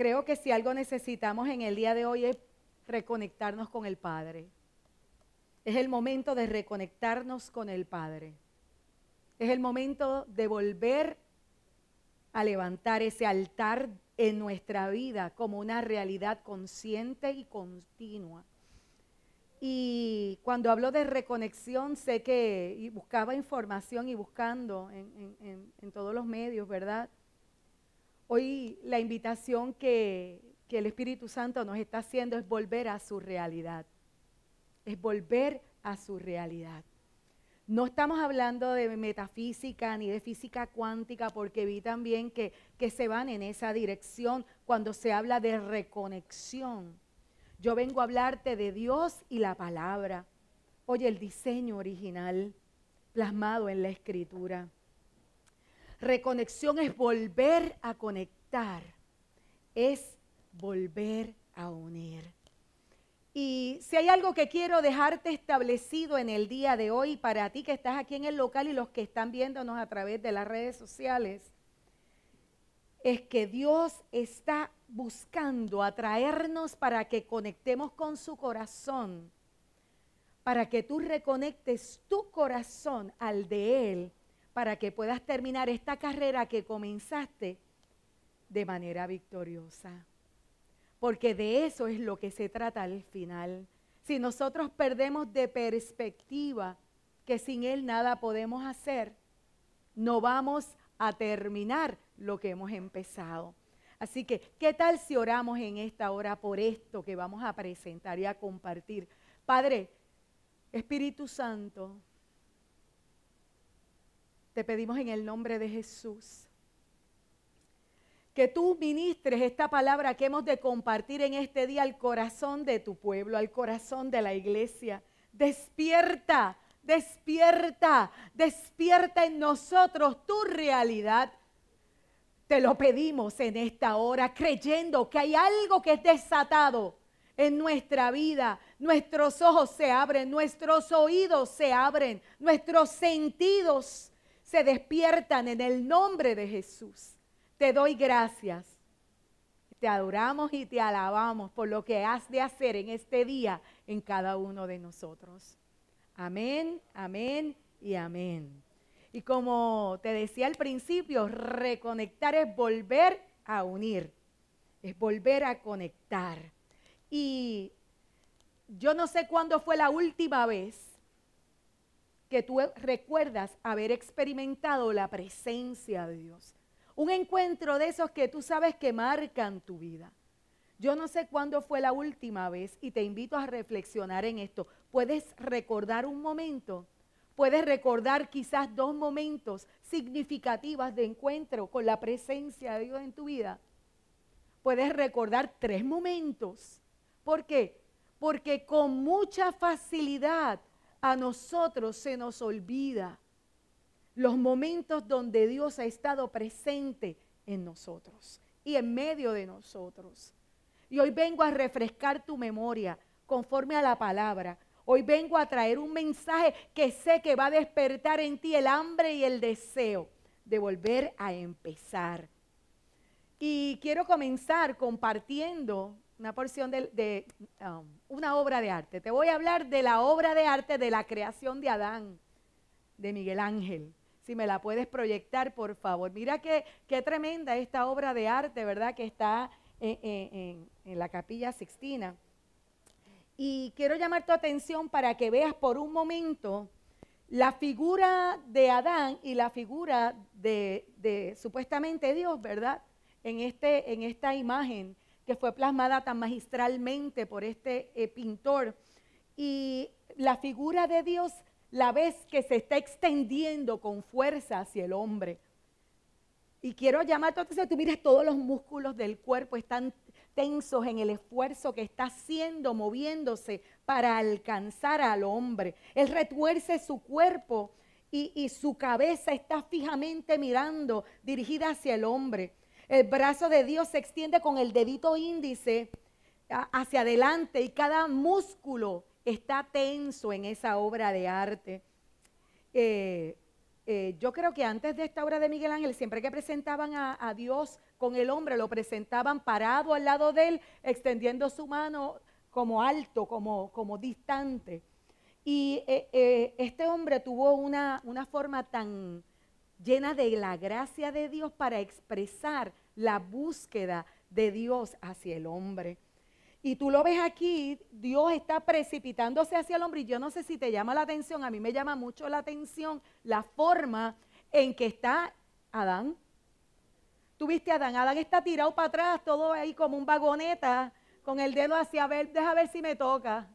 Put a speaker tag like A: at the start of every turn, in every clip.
A: creo que si algo necesitamos en el día de hoy es reconectarnos con el Padre. Es el momento de reconectarnos con el Padre. Es el momento de volver a levantar ese altar en nuestra vida como una realidad consciente y continua. Y cuando hablo de reconexión, sé que buscaba información y buscando en, en todos los medios, ¿verdad? Hoy la invitación que, que el Espíritu Santo nos está haciendo es volver a su realidad. Es volver a su realidad. No estamos hablando de metafísica ni de física cuántica porque vi también que, que se van en esa dirección cuando se habla de reconexión. Yo vengo a hablarte de Dios y la palabra. Oye, el diseño original plasmado en la escritura. Reconexión es volver a conectar. Es volver a unir. Y si hay algo que quiero dejarte establecido en el día de hoy para ti que estás aquí en el local y los que están viéndonos a través de las redes sociales, es que Dios está buscando atraernos para que conectemos con su corazón, para que tú reconectes tu corazón al de Él, para que puedas terminar esta carrera que comenzaste de manera victoriosa porque de eso es lo que se trata al final. Si nosotros perdemos de perspectiva que sin Él nada podemos hacer, no vamos a terminar lo que hemos empezado. Así que, ¿qué tal si oramos en esta hora por esto que vamos a presentar y a compartir? Padre, Espíritu Santo, te pedimos en el nombre de Jesús que tú ministres esta palabra que hemos de compartir en este día al corazón de tu pueblo, al corazón de la iglesia. Despierta, despierta, despierta en nosotros tu realidad. Te lo pedimos en esta hora, creyendo que hay algo que es desatado en nuestra vida. Nuestros ojos se abren, nuestros oídos se abren, nuestros sentidos se despiertan en el nombre de Jesús. Te doy gracias. Te adoramos y te alabamos por lo que has de hacer en este día en cada uno de nosotros. Amén, amén y amén. Y como te decía al principio, reconectar es volver a unir, es volver a conectar. Y yo no sé cuándo fue la última vez que tú recuerdas haber experimentado la presencia de Dios. Un encuentro de esos que tú sabes que marcan tu vida. Yo no sé cuándo fue la última vez y te invito a reflexionar en esto. ¿Puedes recordar un momento? ¿Puedes recordar quizás dos momentos significativos de encuentro con la presencia de Dios en tu vida? Puedes recordar tres momentos. ¿Por qué? Porque con mucha facilidad a nosotros se nos olvida los momentos donde Dios ha estado presente en nosotros y en medio de nosotros. Y hoy vengo a refrescar tu memoria conforme a la palabra. Hoy vengo a traer un mensaje que sé que va a despertar en ti el hambre y el deseo de volver a empezar. Y quiero comenzar compartiendo una porción de, um, una obra de arte. Te voy a hablar de la obra de arte de la creación de Adán, de Miguel Ángel. Si me la puedes proyectar, por favor. Mira qué, qué tremenda esta obra de arte, ¿verdad? Que está en, la capilla Sixtina. Y quiero llamar tu atención para que veas por un momento la figura de Adán y la figura de, supuestamente Dios, ¿verdad? En, este, en esta imagen que fue plasmada tan magistralmente por este eh, pintor. Y la figura de Dios la ves que se está extendiendo con fuerza hacia el hombre. Y quiero llamar tu atención, tú miras todos los músculos del cuerpo están tensos en el esfuerzo que está haciendo, moviéndose para alcanzar al hombre. Él retuerce su cuerpo y, y su cabeza está fijamente mirando, dirigida hacia el hombre. El brazo de Dios se extiende con el dedito índice hacia adelante y cada músculo está tenso en esa obra de arte. Eh, eh, yo creo que antes de esta obra de Miguel Ángel, siempre que presentaban a, Dios con el hombre, lo presentaban parado al lado de él, extendiendo su mano como alto, como, como distante. Y eh, este hombre tuvo una, una forma tan llena de la gracia de Dios para expresar la búsqueda de Dios hacia el hombre. Y tú lo ves aquí, Dios está precipitándose hacia el hombre. Y yo no sé si te llama la atención, a mí me llama mucho la atención la forma en que está Adán. Tú viste a Adán, Adán está tirado para atrás, todo ahí como un vagoneta, con el dedo hacia ver, deja ver si me toca.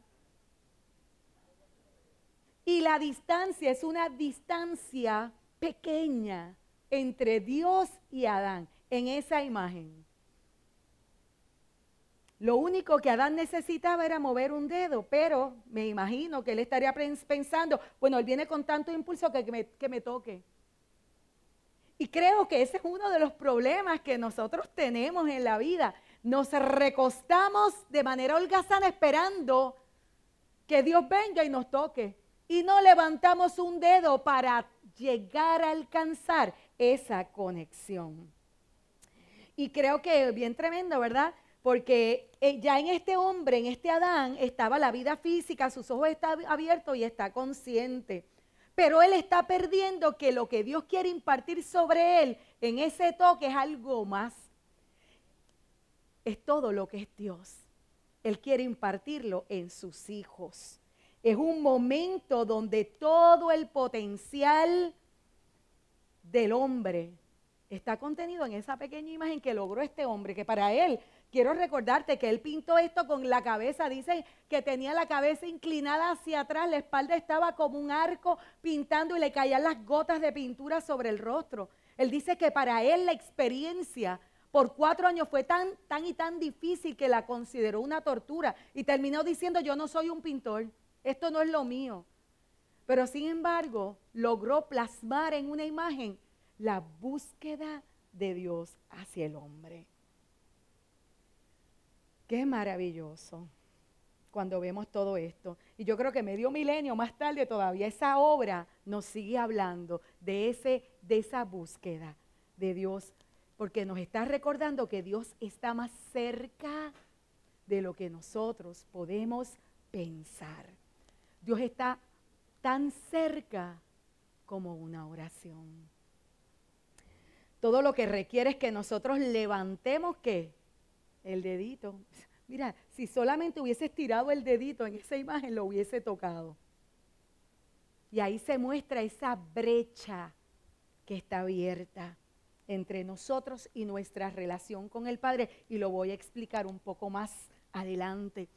A: Y la distancia es una distancia pequeña entre Dios y Adán en esa imagen. Lo único que Adán necesitaba era mover un dedo, pero me imagino que él estaría pensando, bueno, él viene con tanto impulso que, me, que me toque. Y creo que ese es uno de los problemas que nosotros tenemos en la vida. Nos recostamos de manera holgazana esperando que Dios venga y nos toque. Y no levantamos un dedo para llegar a alcanzar esa conexión. Y creo que bien tremendo, ¿verdad? porque eh, ya en este hombre, en este Adán, estaba la vida física, sus ojos están abiertos y está consciente. Pero él está perdiendo que lo que Dios quiere impartir sobre él en ese toque es algo más. Es todo lo que es Dios. Él quiere impartirlo en sus hijos. Es un momento donde todo el potencial del hombre está contenido en esa pequeña imagen que logró este hombre, que para él Quiero recordarte que él pintó esto con la cabeza, dice que tenía la cabeza inclinada hacia atrás, la espalda estaba como un arco pintando y le caían las gotas de pintura sobre el rostro. Él dice que para él la experiencia por cuatro años fue tan, tan y tan difícil que la consideró una tortura y terminó diciendo yo no soy un pintor, esto no es lo mío. Pero sin embargo logró plasmar en una imagen la búsqueda de Dios hacia el hombre. Qué maravilloso cuando vemos todo esto. Y yo creo que medio milenio más tarde todavía esa obra nos sigue hablando de, ese, de esa búsqueda de Dios, porque nos está recordando que Dios está más cerca de lo que nosotros podemos pensar. Dios está tan cerca como una oración. Todo lo que requiere es que nosotros levantemos que el dedito. Mira, si solamente hubiese estirado el dedito en esa imagen, lo hubiese tocado. Y ahí se muestra esa brecha que está abierta entre nosotros y nuestra relación con el Padre. Y lo voy a explicar un poco más adelante.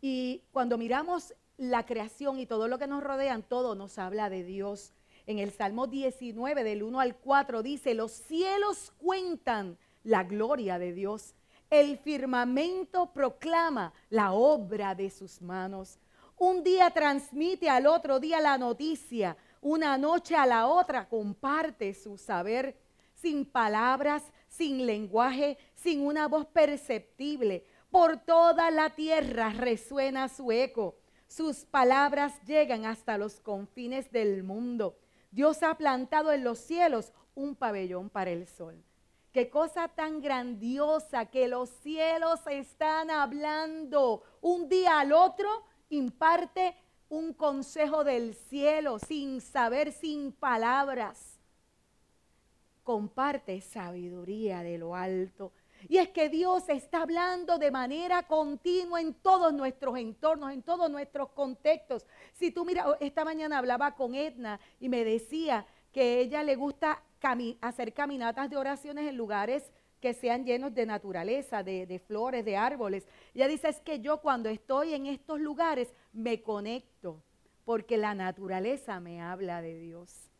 A: Y cuando miramos la creación y todo lo que nos rodean, todo nos habla de Dios. En el Salmo 19, del 1 al 4, dice, los cielos cuentan la gloria de Dios el firmamento proclama la obra de sus manos. Un día transmite al otro día la noticia. Una noche a la otra comparte su saber sin palabras, sin lenguaje, sin una voz perceptible. Por toda la tierra resuena su eco. Sus palabras llegan hasta los confines del mundo. Dios ha plantado en los cielos un pabellón para el sol. Qué cosa tan grandiosa que los cielos están hablando. Un día al otro imparte un consejo del cielo sin saber, sin palabras. Comparte sabiduría de lo alto. Y es que Dios está hablando de manera continua en todos nuestros entornos, en todos nuestros contextos. Si tú mira, esta mañana hablaba con Edna y me decía que ella le gusta hacer caminatas de oraciones en lugares que sean llenos de naturaleza, de, flores, de árboles. Ella dice, es que yo cuando estoy en estos lugares me conecto, porque la naturaleza me habla de Dios.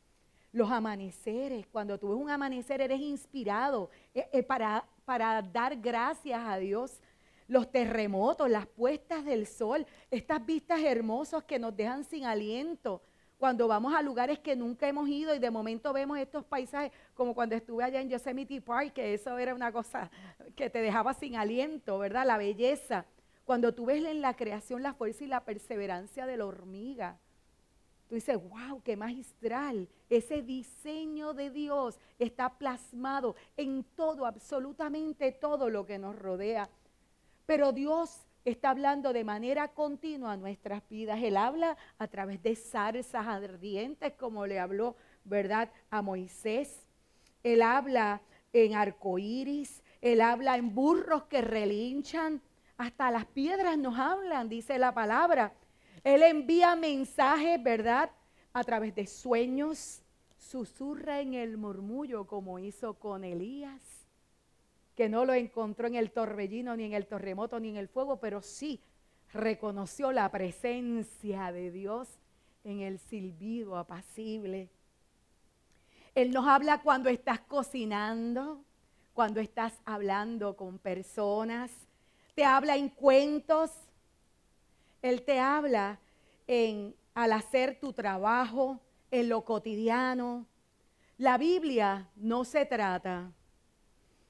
A: Los amaneceres, cuando tú ves un amanecer eres inspirado eh, eh, para, para dar gracias a Dios. Los terremotos, las puestas del sol, estas vistas hermosas que nos dejan sin aliento cuando vamos a lugares que nunca hemos ido y de momento vemos estos paisajes, como cuando estuve allá en Yosemite Park, que eso era una cosa que te dejaba sin aliento, ¿verdad? La belleza. Cuando tú ves en la creación la fuerza y la perseverancia de la hormiga. Tú dices, wow, qué magistral. Ese diseño de Dios está plasmado en todo, absolutamente todo lo que nos rodea. Pero Dios está hablando de manera continua a nuestras vidas. Él habla a través de zarzas ardientes, como le habló, ¿verdad?, a Moisés. Él habla en arcoíris, él habla en burros que relinchan, hasta las piedras nos hablan, dice la palabra. Él envía mensajes, ¿verdad? A través de sueños, susurra en el murmullo como hizo con Elías, que no lo encontró en el torbellino, ni en el terremoto, ni en el fuego, pero sí reconoció la presencia de Dios en el silbido apacible. Él nos habla cuando estás cocinando, cuando estás hablando con personas, te habla en cuentos, Él te habla en, al hacer tu trabajo, en lo cotidiano. La Biblia no se trata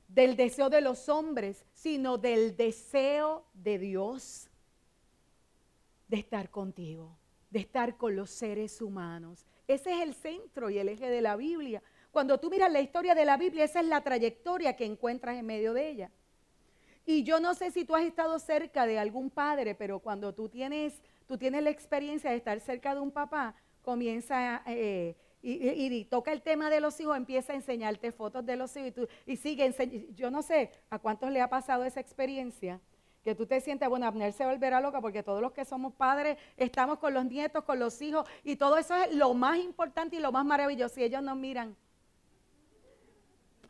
A: del deseo de los hombres, sino del deseo de Dios de estar contigo, de estar con los seres humanos. Ese es el centro y el eje de la Biblia. Cuando tú miras la historia de la Biblia, esa es la trayectoria que encuentras en medio de ella. Y yo no sé si tú has estado cerca de algún padre, pero cuando tú tienes, tú tienes la experiencia de estar cerca de un papá, comienza eh, y, toca el tema de los hijos, empieza a enseñarte fotos de los hijos y, tú, y sigue Yo no sé a cuántos le ha pasado esa experiencia, que tú te sientes, bueno, Abner se volverá loca porque todos los que somos padres estamos con los nietos, con los hijos y todo eso es lo más importante y lo más maravilloso. Y ellos nos miran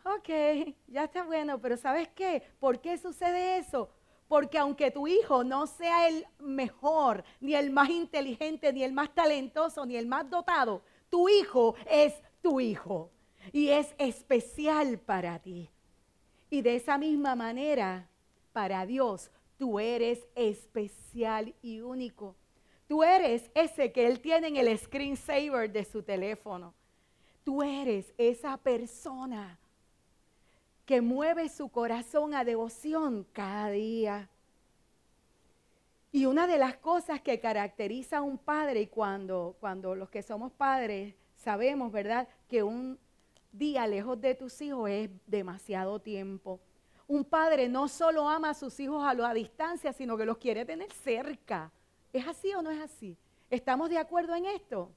A: ok, ya está bueno, pero ¿sabes qué? ¿Por qué sucede eso? Porque aunque tu hijo no sea el mejor, ni el más inteligente, ni el más talentoso, ni el más dotado, tu hijo es tu hijo y es especial para ti. Y de esa misma manera, para Dios, tú eres especial y único. Tú eres ese que Él tiene en el screensaver de su teléfono. Tú eres esa persona que mueve su corazón a devoción cada día. Y una de las cosas que caracteriza a un padre, y cuando, cuando los que somos padres sabemos, ¿verdad?, que un día lejos de tus hijos es demasiado tiempo. Un padre no solo ama a sus hijos a la distancia, sino que los quiere tener cerca. ¿Es así o no es así? ¿Estamos de acuerdo en esto?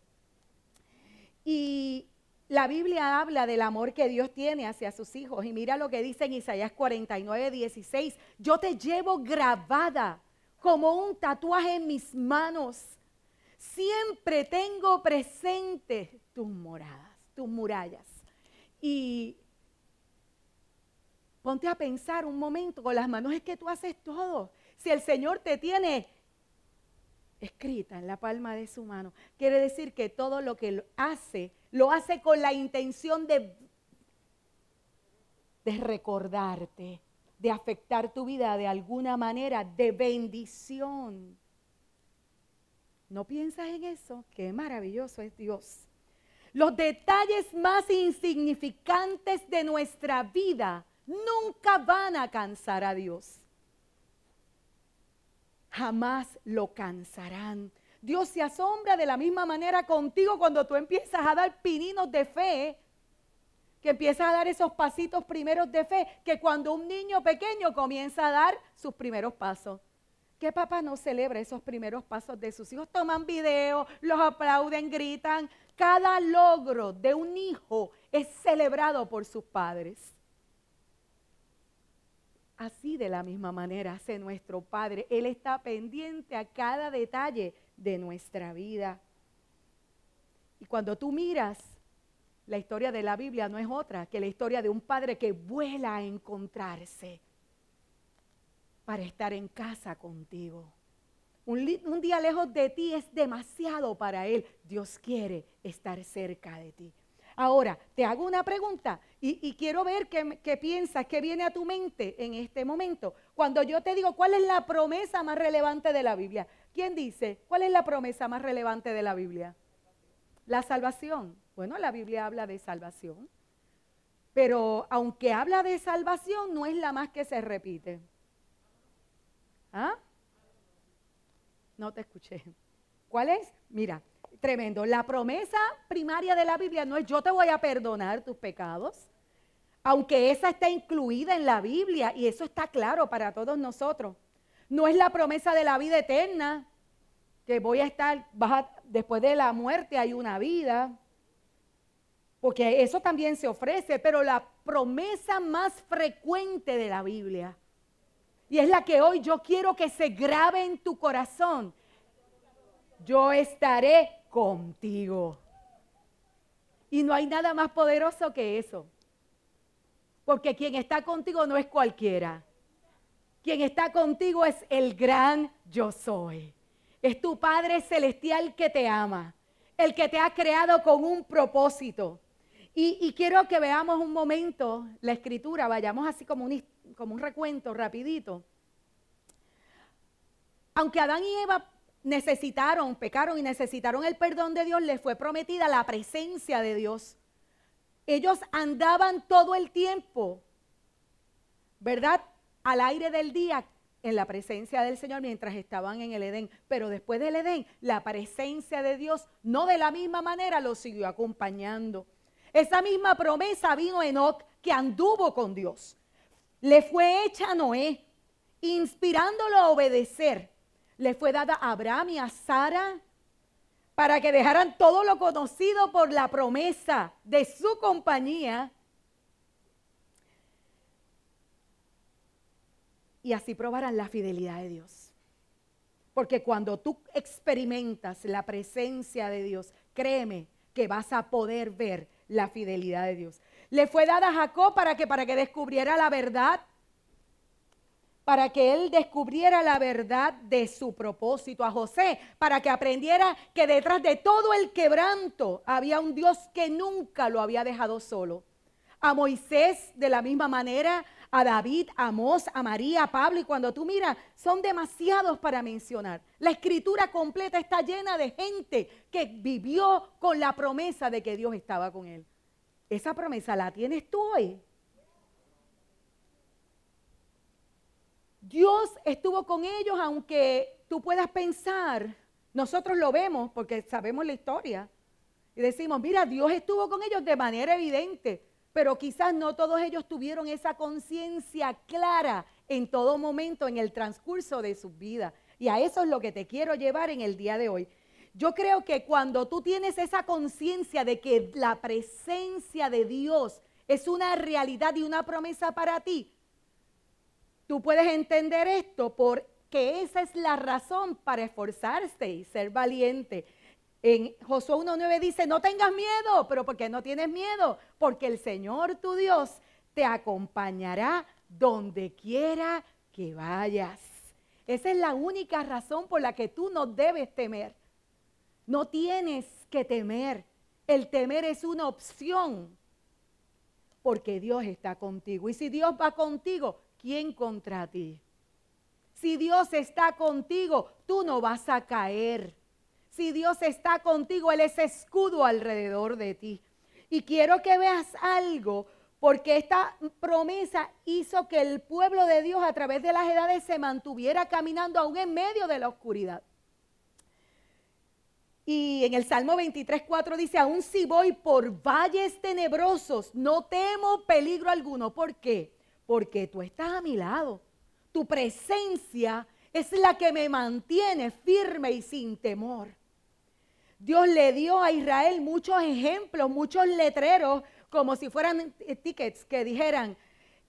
A: Y la Biblia habla del amor que Dios tiene hacia sus hijos. Y mira lo que dice en Isaías 49, 16. Yo te llevo grabada como un tatuaje en mis manos. Siempre tengo presente tus moradas, tus murallas. Y ponte a pensar un momento, con las manos es que tú haces todo. Si el Señor te tiene escrita en la palma de su mano, quiere decir que todo lo que hace lo hace con la intención de, recordarte, de afectar tu vida de alguna manera, de bendición. ¿No piensas en eso? Qué maravilloso es Dios. Los detalles más insignificantes de nuestra vida nunca van a cansar a Dios. Jamás lo cansarán. Dios se asombra de la misma manera contigo cuando tú empiezas a dar pininos de fe, que empiezas a dar esos pasitos primeros de fe, que cuando un niño pequeño comienza a dar sus primeros pasos. ¿Qué papá no celebra esos primeros pasos de sus hijos? Toman video, los aplauden, gritan. Cada logro de un hijo es celebrado por sus padres. Así de la misma manera hace nuestro Padre. Él está pendiente a cada detalle de nuestra vida. Y cuando tú miras la historia de la Biblia no es otra que la historia de un padre que vuela a encontrarse para estar en casa contigo. Un, día lejos de ti es demasiado para Él. Dios quiere estar cerca de ti. Ahora, te hago una pregunta y, quiero ver qué, qué, piensas, qué viene a tu mente en este momento. Cuando yo te digo cuál es la promesa más relevante de la Biblia, ¿quién dice cuál es la promesa más relevante de la Biblia? La salvación. Bueno, la Biblia habla de salvación, pero aunque habla de salvación, no es la más que se repite. ¿Ah? No te escuché. ¿Cuál es? Mira, tremendo. La promesa primaria de la Biblia no es yo te voy a perdonar tus pecados, aunque esa está incluida en la Biblia y eso está claro para todos nosotros. No es la promesa de la vida eterna, que voy a estar, después de la muerte hay una vida, porque eso también se ofrece, pero la promesa más frecuente de la Biblia, y es la que hoy yo quiero que se grabe en tu corazón, yo estaré contigo. Y no hay nada más poderoso que eso. Porque quien está contigo no es cualquiera. Quien está contigo es el gran yo soy. Es tu Padre Celestial que te ama, el que te ha creado con un propósito. Y, quiero que veamos un momento la escritura, vayamos así como un, como un recuento rapidito. Aunque Adán y Eva necesitaron, pecaron y necesitaron el perdón de Dios, les fue prometida la presencia de Dios. Ellos andaban todo el tiempo, ¿verdad? Al aire del día en la presencia del Señor mientras estaban en el Edén. Pero después del Edén, la presencia de Dios no de la misma manera los siguió acompañando. Esa misma promesa vino Enoch que anduvo con Dios. Le fue hecha a Noé, inspirándolo a obedecer. Le fue dada a Abraham y a Sara para que dejaran todo lo conocido por la promesa de su compañía y así probarán la fidelidad de Dios. Porque cuando tú experimentas la presencia de Dios, créeme que vas a poder ver la fidelidad de Dios. Le fue dada a Jacob para que para que descubriera la verdad, para que él descubriera la verdad de su propósito a José, para que aprendiera que detrás de todo el quebranto había un Dios que nunca lo había dejado solo. A Moisés de la misma manera, a David, a Amós, a María, a Pablo, y cuando tú miras, son demasiados para mencionar. La escritura completa está llena de gente que vivió con la promesa de que Dios estaba con él. Esa promesa la tienes tú hoy. Dios estuvo con ellos, aunque tú puedas pensar, nosotros lo vemos porque sabemos la historia. Y decimos, mira, Dios estuvo con ellos de manera evidente pero quizás no todos ellos tuvieron esa conciencia clara en todo momento en el transcurso de su vida. Y a eso es lo que te quiero llevar en el día de hoy. Yo creo que cuando tú tienes esa conciencia de que la presencia de Dios es una realidad y una promesa para ti, tú puedes entender esto porque esa es la razón para esforzarse y ser valiente. En Josué 1.9 dice, no tengas miedo, pero ¿por qué no tienes miedo? Porque el Señor tu Dios te acompañará donde quiera que vayas. Esa es la única razón por la que tú no debes temer. No tienes que temer. El temer es una opción porque Dios está contigo. Y si Dios va contigo, ¿quién contra ti? Si Dios está contigo, tú no vas a caer. Si Dios está contigo, Él es escudo alrededor de ti. Y quiero que veas algo, porque esta promesa hizo que el pueblo de Dios a través de las edades se mantuviera caminando aún en medio de la oscuridad. Y en el Salmo 23, 4 dice, aún si voy por valles tenebrosos, no temo peligro alguno. ¿Por qué? Porque tú estás a mi lado. Tu presencia es la que me mantiene firme y sin temor. Dios le dio a Israel muchos ejemplos, muchos letreros, como si fueran tickets que dijeran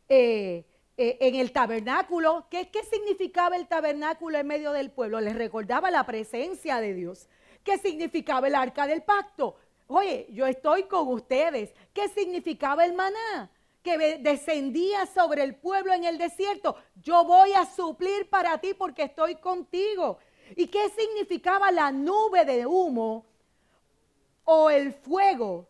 A: eh, eh, en el tabernáculo. ¿qué, ¿Qué significaba el tabernáculo en medio del pueblo? Les recordaba la presencia de Dios. ¿Qué significaba el arca del pacto? Oye, yo estoy con ustedes. ¿Qué significaba el maná? que descendía sobre el pueblo en el desierto. Yo voy a suplir para ti porque estoy contigo. ¿Y qué significaba la nube de humo o el fuego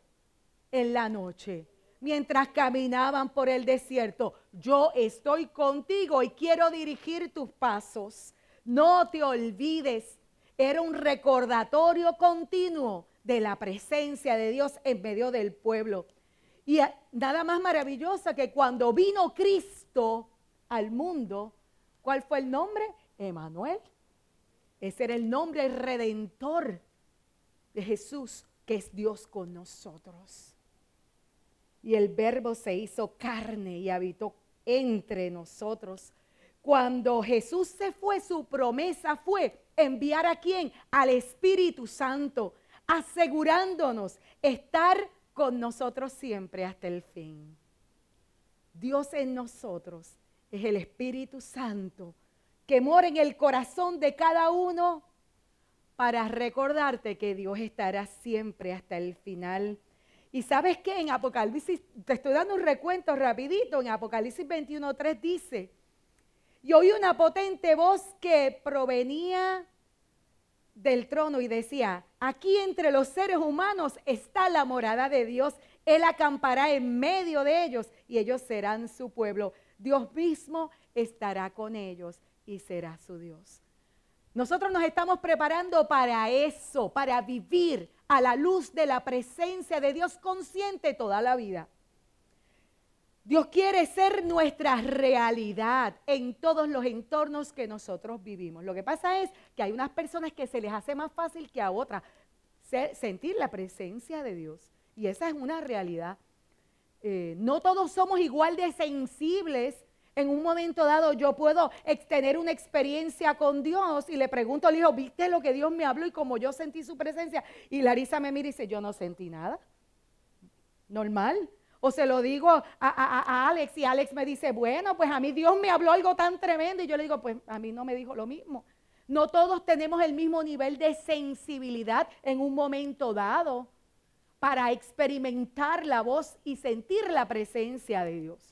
A: en la noche? Mientras caminaban por el desierto, yo estoy contigo y quiero dirigir tus pasos. No te olvides, era un recordatorio continuo de la presencia de Dios en medio del pueblo. Y nada más maravillosa que cuando vino Cristo al mundo, ¿cuál fue el nombre? Emanuel. Ese era el nombre redentor de Jesús, que es Dios con nosotros. Y el verbo se hizo carne y habitó entre nosotros. Cuando Jesús se fue, su promesa fue enviar a quién? Al Espíritu Santo, asegurándonos estar con nosotros siempre hasta el fin. Dios en nosotros es el Espíritu Santo que mora en el corazón de cada uno para recordarte que Dios estará siempre hasta el final. Y sabes que en Apocalipsis, te estoy dando un recuento rapidito, en Apocalipsis 21.3 dice, y oí una potente voz que provenía del trono y decía, aquí entre los seres humanos está la morada de Dios, Él acampará en medio de ellos y ellos serán su pueblo. Dios mismo estará con ellos y será su Dios. Nosotros nos estamos preparando para eso, para vivir a la luz de la presencia de Dios consciente toda la vida. Dios quiere ser nuestra realidad en todos los entornos que nosotros vivimos. Lo que pasa es que hay unas personas que se les hace más fácil que a otras sentir la presencia de Dios. Y esa es una realidad. Eh, no todos somos igual de sensibles. En un momento dado yo puedo tener una experiencia con Dios y le pregunto al hijo, ¿viste lo que Dios me habló y como yo sentí su presencia? Y Larisa me mira y dice, yo no sentí nada. Normal. O se lo digo a, Alex y Alex me dice, bueno, pues a mí Dios me habló algo tan tremendo y yo le digo, pues a mí no me dijo lo mismo. No todos tenemos el mismo nivel de sensibilidad en un momento dado para experimentar la voz y sentir la presencia de Dios.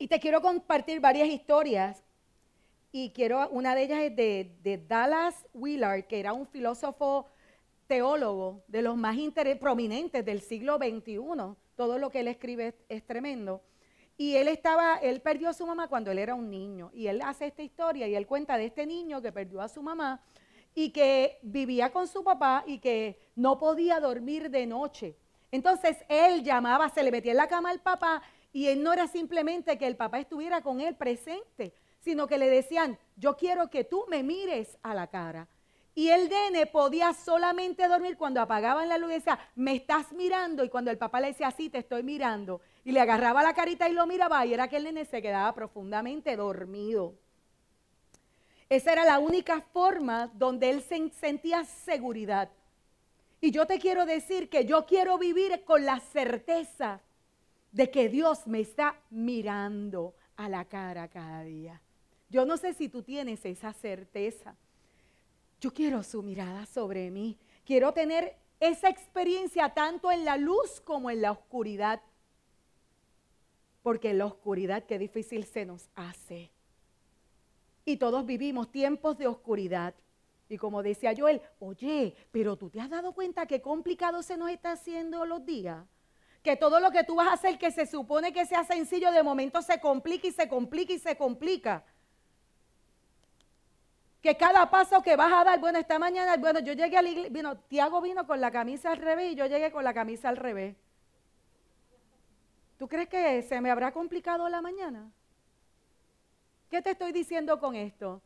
A: Y te quiero compartir varias historias y quiero, una de ellas es de, Dallas Willard, que era un filósofo teólogo de los más prominentes del siglo XXI todo lo que él escribe es, tremendo. Y él estaba, él perdió a su mamá cuando él era un niño. Y él hace esta historia y él cuenta de este niño que perdió a su mamá y que vivía con su papá y que no podía dormir de noche. Entonces él llamaba, se le metía en la cama al papá y él no era simplemente que el papá estuviera con él presente, sino que le decían, yo quiero que tú me mires a la cara. Y el nene podía solamente dormir cuando apagaban la luz y decía, me estás mirando. Y cuando el papá le decía, sí, te estoy mirando. Y le agarraba la carita y lo miraba y era que el nene se quedaba profundamente dormido. Esa era la única forma donde él se sentía seguridad. Y yo te quiero decir que yo quiero vivir con la certeza de que Dios me está mirando a la cara cada día. Yo no sé si tú tienes esa certeza. Yo quiero su mirada sobre mí. Quiero tener esa experiencia tanto en la luz como en la oscuridad. Porque en la oscuridad qué difícil se nos hace. Y todos vivimos tiempos de oscuridad. Y como decía Joel, oye, pero tú te has dado cuenta qué complicado se nos está haciendo los días. Que todo lo que tú vas a hacer que se supone que sea sencillo, de momento se complica y se complica y se complica que cada paso que vas a dar, bueno, esta mañana, bueno, yo llegué a la iglesia, bueno, Tiago vino con la camisa al revés y yo llegué con la camisa al revés. ¿Tú crees que se me habrá complicado la mañana? ¿Qué te estoy diciendo con esto?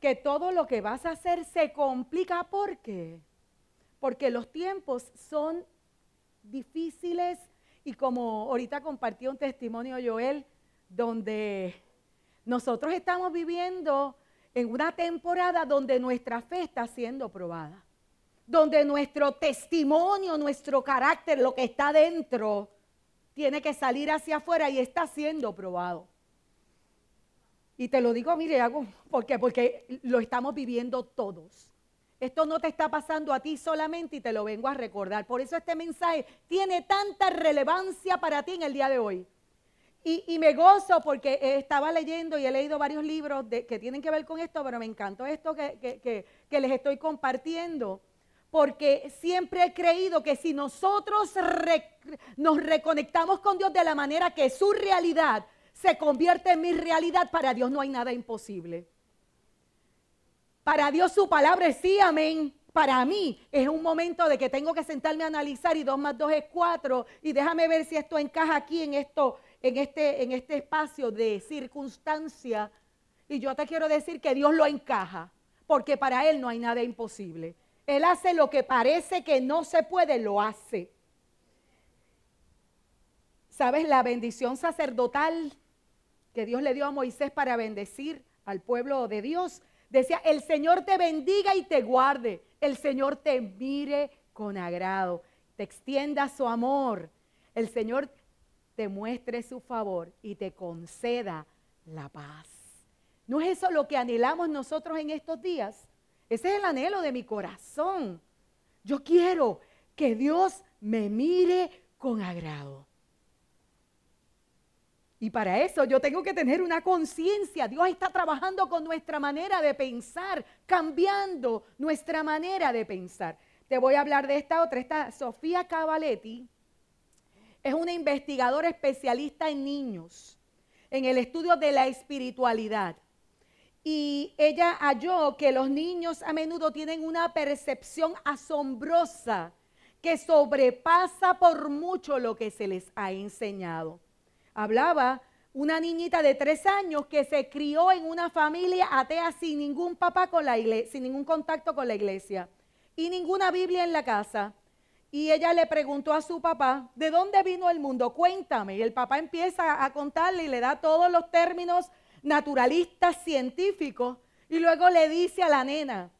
A: Que todo lo que vas a hacer se complica. ¿Por qué? Porque los tiempos son difíciles y como ahorita compartió un testimonio Joel, donde nosotros estamos viviendo en una temporada donde nuestra fe está siendo probada, donde nuestro testimonio, nuestro carácter, lo que está dentro, tiene que salir hacia afuera y está siendo probado. Y te lo digo, mire, ¿por qué? Porque lo estamos viviendo todos. Esto no te está pasando a ti solamente y te lo vengo a recordar. Por eso este mensaje tiene tanta relevancia para ti en el día de hoy. Y, me gozo porque estaba leyendo y he leído varios libros que tienen que ver con esto, pero me encantó esto que, les estoy compartiendo. Porque siempre he creído que si nosotros nos reconectamos con Dios de la manera que su realidad se convierte en mi realidad, para Dios no hay nada imposible. Para Dios su palabra es sí, amén. Para mí es un momento de que tengo que sentarme a analizar y dos más dos es cuatro y déjame ver si esto encaja aquí en esto, en este, en este espacio de circunstancia. Y yo te quiero decir que Dios lo encaja, porque para Él no hay nada imposible. Él hace lo que parece que no se puede, lo hace. ¿Sabes? La bendición sacerdotal que Dios le dio a Moisés para bendecir al pueblo de Dios. Decía, el Señor te bendiga y te guarde. El Señor te mire con agrado. Te extienda su amor. El Señor te muestre su favor y te conceda la paz. ¿No es eso lo que anhelamos nosotros en estos días? Ese es el anhelo de mi corazón. Yo quiero que Dios me mire con agrado. Y para eso yo tengo que tener una conciencia. Dios está trabajando con nuestra manera de pensar, cambiando nuestra manera de pensar. Te voy a hablar de esta otra. Esta Sofía Cavaletti es una investigadora especialista en niños, en el estudio de la espiritualidad. Y ella halló que los niños a menudo tienen una percepción asombrosa que sobrepasa por mucho lo que se les ha enseñado hablaba una niñita de tres años que se crió en una familia atea sin ningún papá con la iglesia, sin ningún contacto con la iglesia y ninguna Biblia en la casa. Y ella le preguntó a su papá, ¿de dónde vino el mundo? Cuéntame. Y el papá empieza a contarle y le da todos los términos naturalistas científicos. Y luego le dice a la nena,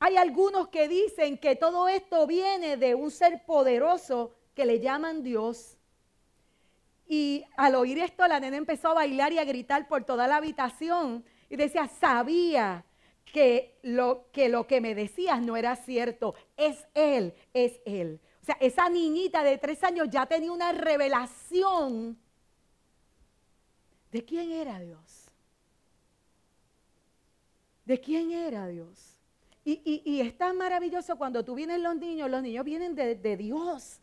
A: hay algunos que dicen que todo esto viene de un ser poderoso que le llaman Dios. Y al oír esto, la nena empezó a bailar y a gritar por toda la habitación. Y decía, sabía que lo, que lo que me decías no era cierto. Es él, es él. O sea, esa niñita de tres años ya tenía una revelación de quién era Dios. De quién era Dios. Y, y, es tan maravilloso cuando tú vienes los niños, los niños vienen de, de Dios.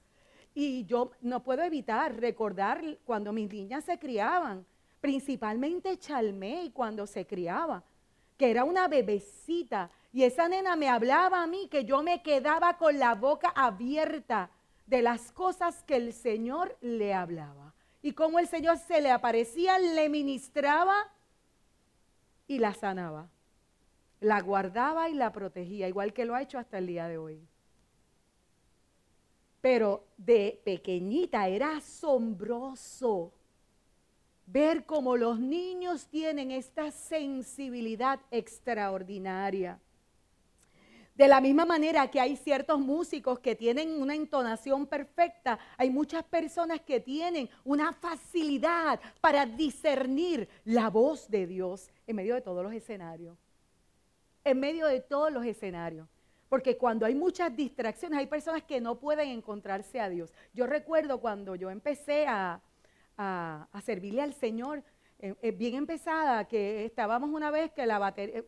A: Y yo no puedo evitar recordar cuando mis niñas se criaban, principalmente Chalmey cuando se criaba, que era una bebecita. Y esa nena me hablaba a mí que yo me quedaba con la boca abierta de las cosas que el Señor le hablaba. Y como el Señor se le aparecía, le ministraba y la sanaba. La guardaba y la protegía, igual que lo ha hecho hasta el día de hoy pero de pequeñita era asombroso ver cómo los niños tienen esta sensibilidad extraordinaria. De la misma manera que hay ciertos músicos que tienen una entonación perfecta, hay muchas personas que tienen una facilidad para discernir la voz de Dios en medio de todos los escenarios. En medio de todos los escenarios. Porque cuando hay muchas distracciones, hay personas que no pueden encontrarse a Dios. Yo recuerdo cuando yo empecé a, servirle al Señor, eh, eh, bien empezada, que estábamos una vez que la batería, eh,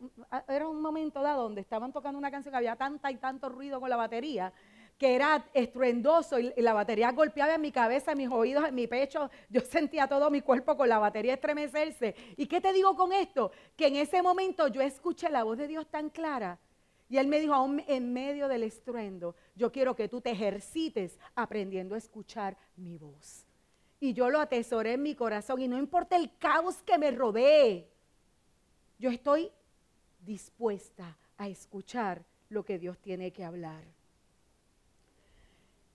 A: era un momento dado donde estaban tocando una canción que había tanta y tanto ruido con la batería, que era estruendoso y, la batería golpeaba en mi cabeza, en mis oídos, en mi pecho. Yo sentía todo mi cuerpo con la batería estremecerse. ¿Y qué te digo con esto? Que en ese momento yo escuché la voz de Dios tan clara y él me dijo, aún en medio del estruendo, yo quiero que tú te ejercites aprendiendo a escuchar mi voz. Y yo lo atesoré en mi corazón y no importa el caos que me rodee, yo estoy dispuesta a escuchar lo que Dios tiene que hablar.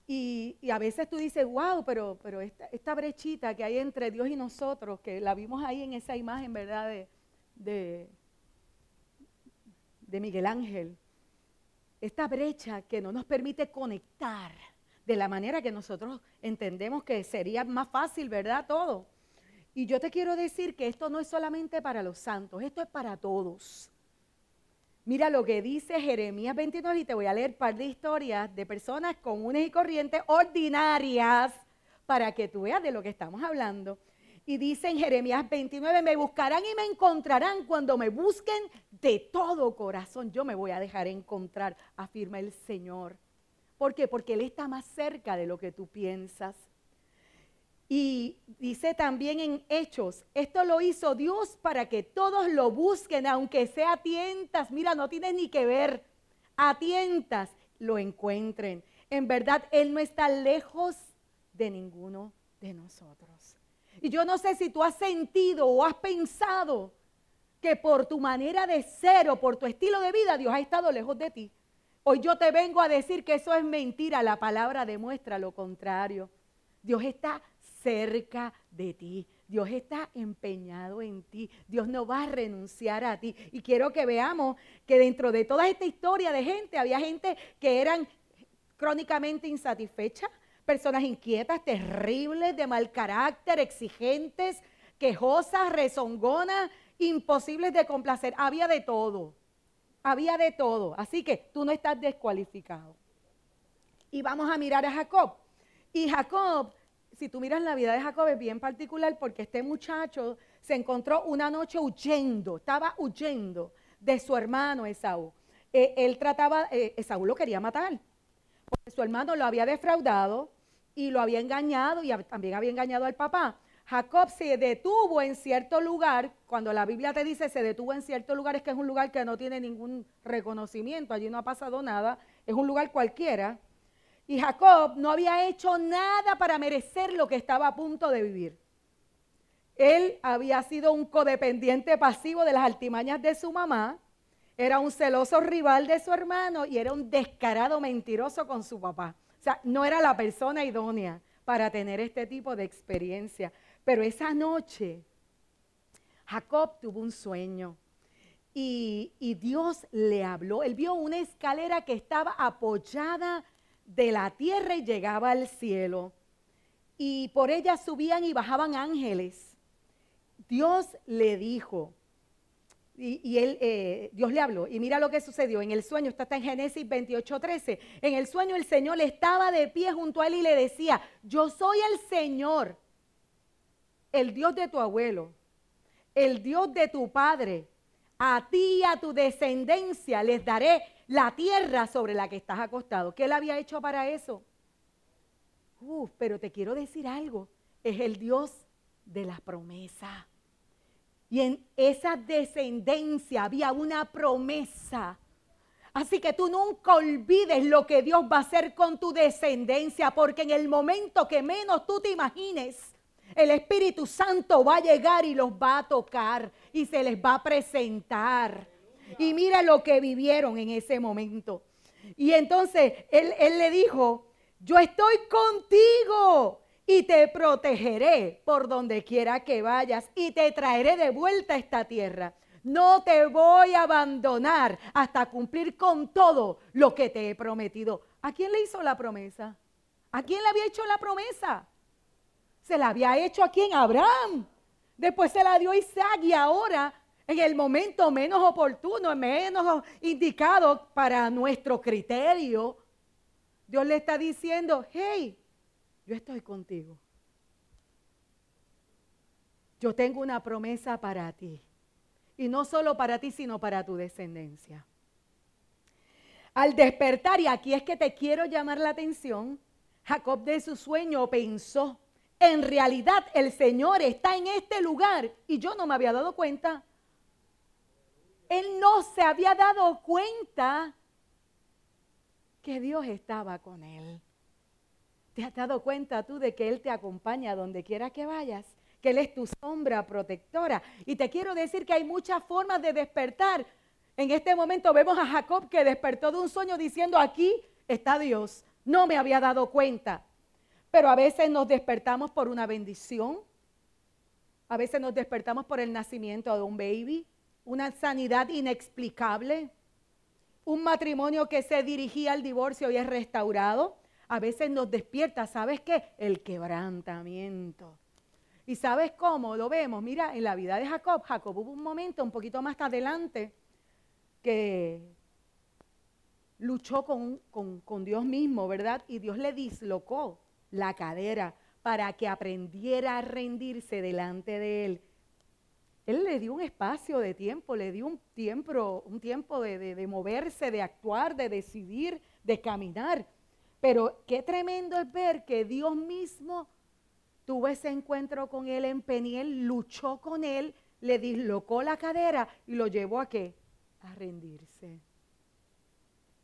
A: Y, a veces tú dices, wow, pero, pero esta, brechita que hay entre Dios y nosotros, que la vimos ahí en esa imagen, ¿verdad? De Miguel Ángel esta brecha que no nos permite conectar de la manera que nosotros entendemos que sería más fácil, ¿verdad? Todo. Y yo te quiero decir que esto no es solamente para los santos, esto es para todos. Mira lo que dice Jeremías 29 y te voy a leer un par de historias de personas comunes y corrientes ordinarias para que tú veas de lo que estamos hablando. Y dice en Jeremías 29, me buscarán y me encontrarán cuando me busquen de todo corazón. Yo me voy a dejar encontrar, afirma el Señor. ¿Por qué? Porque Él está más cerca de lo que tú piensas. Y dice también en Hechos, esto lo hizo Dios para que todos lo busquen, aunque sea a tientas. Mira, no tienes ni que ver. A tientas lo encuentren. En verdad, Él no está lejos de ninguno de nosotros. Y yo no sé si tú has sentido o has pensado que por tu manera de ser o por tu estilo de vida Dios ha estado lejos de ti. Hoy yo te vengo a decir que eso es mentira. La palabra demuestra lo contrario. Dios está cerca de ti. Dios está empeñado en ti. Dios no va a renunciar a ti. Y quiero que veamos que dentro de toda esta historia de gente, había gente que eran crónicamente insatisfechas, personas inquietas, terribles, de mal carácter, exigentes, quejosas, rezongonas, imposibles de complacer. Había de todo. Había de todo. Así que tú no estás descualificado. Y vamos a mirar a Jacob. Y Jacob si tú miras la vida de Jacob es bien particular porque este muchacho se encontró una noche huyendo, estaba huyendo de su hermano Esaú. Eh, él trataba, eh, Esaú lo quería matar, porque su hermano lo había defraudado y lo había engañado y también había engañado al papá. Jacob se detuvo en cierto lugar, cuando la Biblia te dice se detuvo en cierto lugar, es que es un lugar que no tiene ningún reconocimiento, allí no ha pasado nada, es un lugar cualquiera. Y Jacob no había hecho nada para merecer lo que estaba a punto de vivir. Él había sido un codependiente pasivo de las altimañas de su mamá, era un celoso rival de su hermano y era un descarado mentiroso con su papá. No era la persona idónea para tener este tipo de experiencia. Pero esa noche, Jacob tuvo un sueño y, y Dios le habló. Él vio una escalera que estaba apoyada de la tierra y llegaba al cielo. Y por ella subían y bajaban ángeles. Dios le dijo, y, él, eh, Dios le habló, y mira lo que sucedió. En el sueño, está, en Génesis 28, 13. En el sueño el Señor estaba de pie junto a él y le decía, yo soy el Señor, el Dios de tu abuelo, el Dios de tu padre. A ti y a tu descendencia les daré la tierra sobre la que estás acostado. ¿Qué él había hecho para eso? Uf, pero te quiero decir algo. Es el Dios de la promesa. Y en esa descendencia había una promesa. Así que tú nunca olvides lo que Dios va a hacer con tu descendencia, porque en el momento que menos tú te imagines, el Espíritu Santo va a llegar y los va a tocar y se les va a presentar. Y mira lo que vivieron en ese momento. Y entonces él, le dijo, yo estoy contigo y te protegeré por donde quiera que vayas y te traeré de vuelta a esta tierra. No te voy a abandonar hasta cumplir con todo lo que te he prometido. ¿A quién le hizo la promesa? ¿A quién le había hecho la promesa? Se la había hecho a quién? Abraham. Después se la dio Isaac y ahora en el momento menos oportuno, menos indicado para nuestro criterio, Dios le está diciendo, hey, yo estoy contigo. Yo tengo una promesa para ti. Y no solo para ti, sino para tu descendencia. Al despertar, y aquí es que te quiero llamar la atención, Jacob de su sueño pensó, en realidad el Señor está en este lugar y yo no me había dado cuenta él no se había dado cuenta que Dios estaba con él. ¿Te has dado cuenta tú de que Él te acompaña donde quiera que vayas? Que Él es tu sombra protectora. Y te quiero decir que hay muchas formas de despertar. En este momento vemos a Jacob que despertó de un sueño diciendo, aquí está Dios. No me había dado cuenta. Pero a veces nos despertamos por una bendición. A veces nos despertamos por el nacimiento de un baby una sanidad inexplicable, un matrimonio que se dirigía al divorcio y es restaurado. A veces nos despierta, ¿sabes qué? El quebrantamiento. ¿Y sabes cómo lo vemos? Mira, en la vida de Jacob, Jacob hubo un momento un poquito más adelante que luchó con, con Dios mismo, ¿verdad? Y Dios le dislocó la cadera para que aprendiera a rendirse delante de él él le dio un espacio de tiempo, le dio un tiempo, un tiempo de, moverse, de actuar, de decidir, de caminar. Pero qué tremendo es ver que Dios mismo tuvo ese encuentro con él en Peniel, luchó con él, le dislocó la cadera y lo llevó a qué? A rendirse.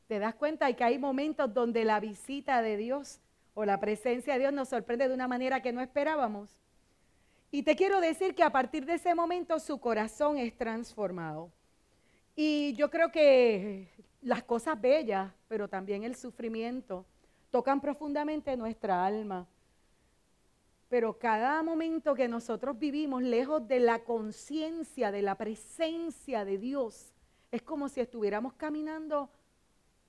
A: ¿Te das cuenta de que hay momentos donde la visita de Dios o la presencia de Dios nos sorprende de una manera que no esperábamos? Y te quiero decir que a partir de ese momento su corazón es transformado. Y yo creo que las cosas bellas, pero también el sufrimiento, tocan profundamente nuestra alma. Pero cada momento que nosotros vivimos lejos de la conciencia, de la presencia de Dios, es como si estuviéramos caminando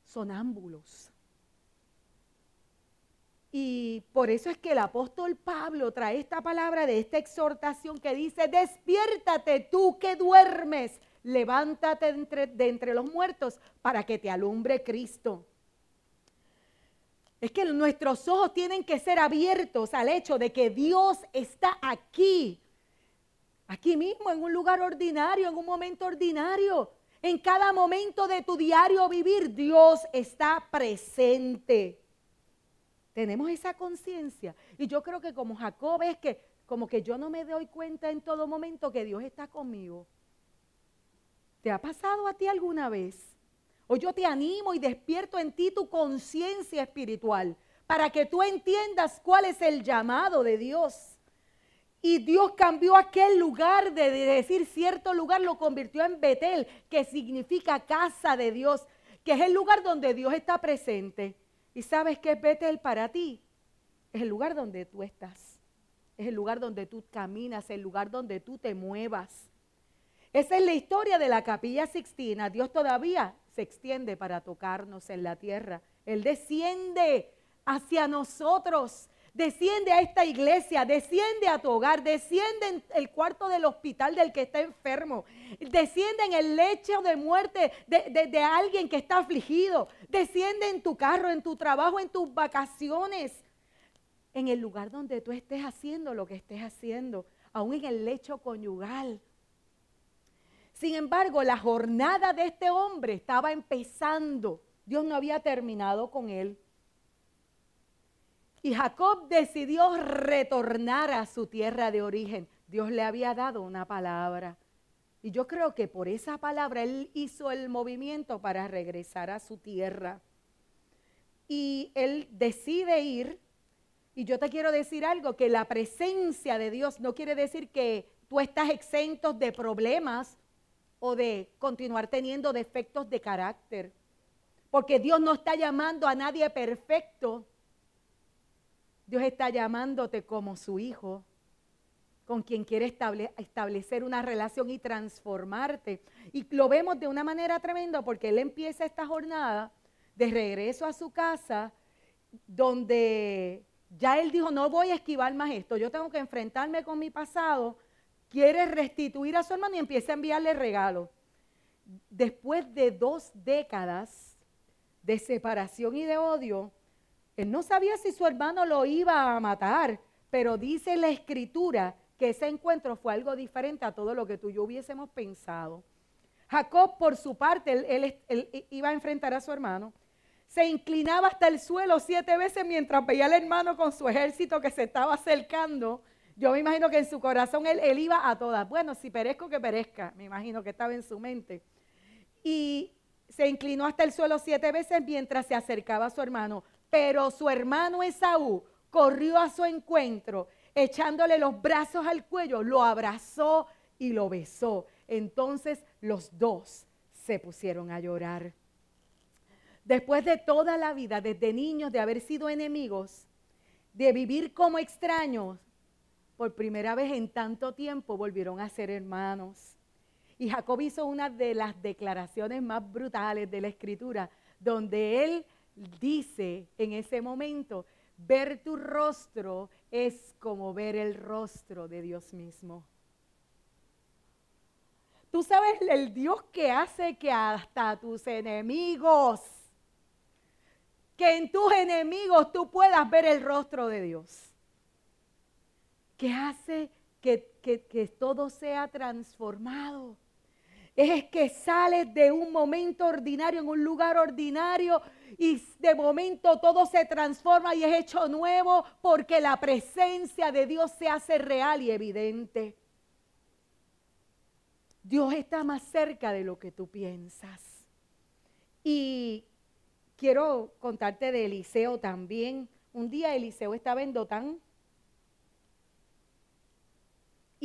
A: sonámbulos. Y por eso es que el apóstol Pablo trae esta palabra de esta exhortación que dice, despiértate tú que duermes, levántate de entre, los muertos para que te alumbre Cristo. Es que nuestros ojos tienen que ser abiertos al hecho de que Dios está aquí, aquí mismo, en un lugar ordinario, en un momento ordinario. En cada momento de tu diario vivir, Dios está presente. Tenemos esa conciencia. Y yo creo que como Jacob es que como que yo no me doy cuenta en todo momento que Dios está conmigo. ¿Te ha pasado a ti alguna vez? Yo te animo y despierto en ti tu conciencia espiritual para que tú entiendas cuál es el llamado de Dios. Y Dios cambió aquel lugar de decir cierto lugar, lo convirtió en Betel, que significa casa de Dios, que es el lugar donde Dios está presente. ¿Y sabes qué es Betel para ti? Es el lugar donde tú estás. Es el lugar donde tú caminas, el lugar donde tú te muevas. Esa es la historia de la capilla sixtina. Dios todavía se extiende para tocarnos en la tierra. Él desciende hacia nosotros. Desciende a esta iglesia, desciende a tu hogar, desciende en el cuarto del hospital del que está enfermo, desciende en el lecho de muerte de, alguien que está afligido, desciende en tu carro, en tu trabajo, en tus vacaciones, en el lugar donde tú estés haciendo lo que estés haciendo, aún en el lecho conyugal. Sin embargo, la jornada de este hombre estaba empezando. Dios no había terminado con él. Y Jacob decidió retornar a su tierra de origen. Dios le había dado una palabra. Y yo creo que por esa palabra él hizo el movimiento para regresar a su tierra. Y él decide ir. Y yo te quiero decir algo, que la presencia de Dios no quiere decir que tú estás exento de problemas o de continuar teniendo defectos de carácter. Porque Dios no está llamando a nadie perfecto, Dios está llamándote como su hijo, con quien quiere establecer una relación y transformarte. Y lo vemos de una manera tremenda porque Él empieza esta jornada de regreso a su casa, donde ya Él dijo, no voy a esquivar más esto, yo tengo que enfrentarme con mi pasado, quiere restituir a su hermano y empieza a enviarle regalos. Después de dos décadas de separación y de odio, él no sabía si su hermano lo iba a matar, pero dice la escritura que ese encuentro fue algo diferente a todo lo que tú y yo hubiésemos pensado. Jacob, por su parte, él, iba a enfrentar a su hermano. Se inclinaba hasta el suelo siete veces mientras veía al hermano con su ejército que se estaba acercando. Yo me imagino que en su corazón él, iba a todas. Bueno, si perezco, que perezca. Me imagino que estaba en su mente. Y se inclinó hasta el suelo siete veces mientras se acercaba a su hermano. Pero su hermano Esaú corrió a su encuentro, echándole los brazos al cuello, lo abrazó y lo besó. Entonces los dos se pusieron a llorar. Después de toda la vida, desde niños, de haber sido enemigos, de vivir como extraños, por primera vez en tanto tiempo volvieron a ser hermanos. Y Jacob hizo una de las declaraciones más brutales de la escritura, donde él dice en ese momento, ver tu rostro es como ver el rostro de Dios mismo. Tú sabes el Dios que hace que hasta tus enemigos, que en tus enemigos tú puedas ver el rostro de Dios. Que hace que, que todo sea transformado es que sales de un momento ordinario en un lugar ordinario y de momento todo se transforma y es hecho nuevo porque la presencia de Dios se hace real y evidente. Dios está más cerca de lo que tú piensas. Y quiero contarte de Eliseo también. Un día Eliseo estaba en Dotán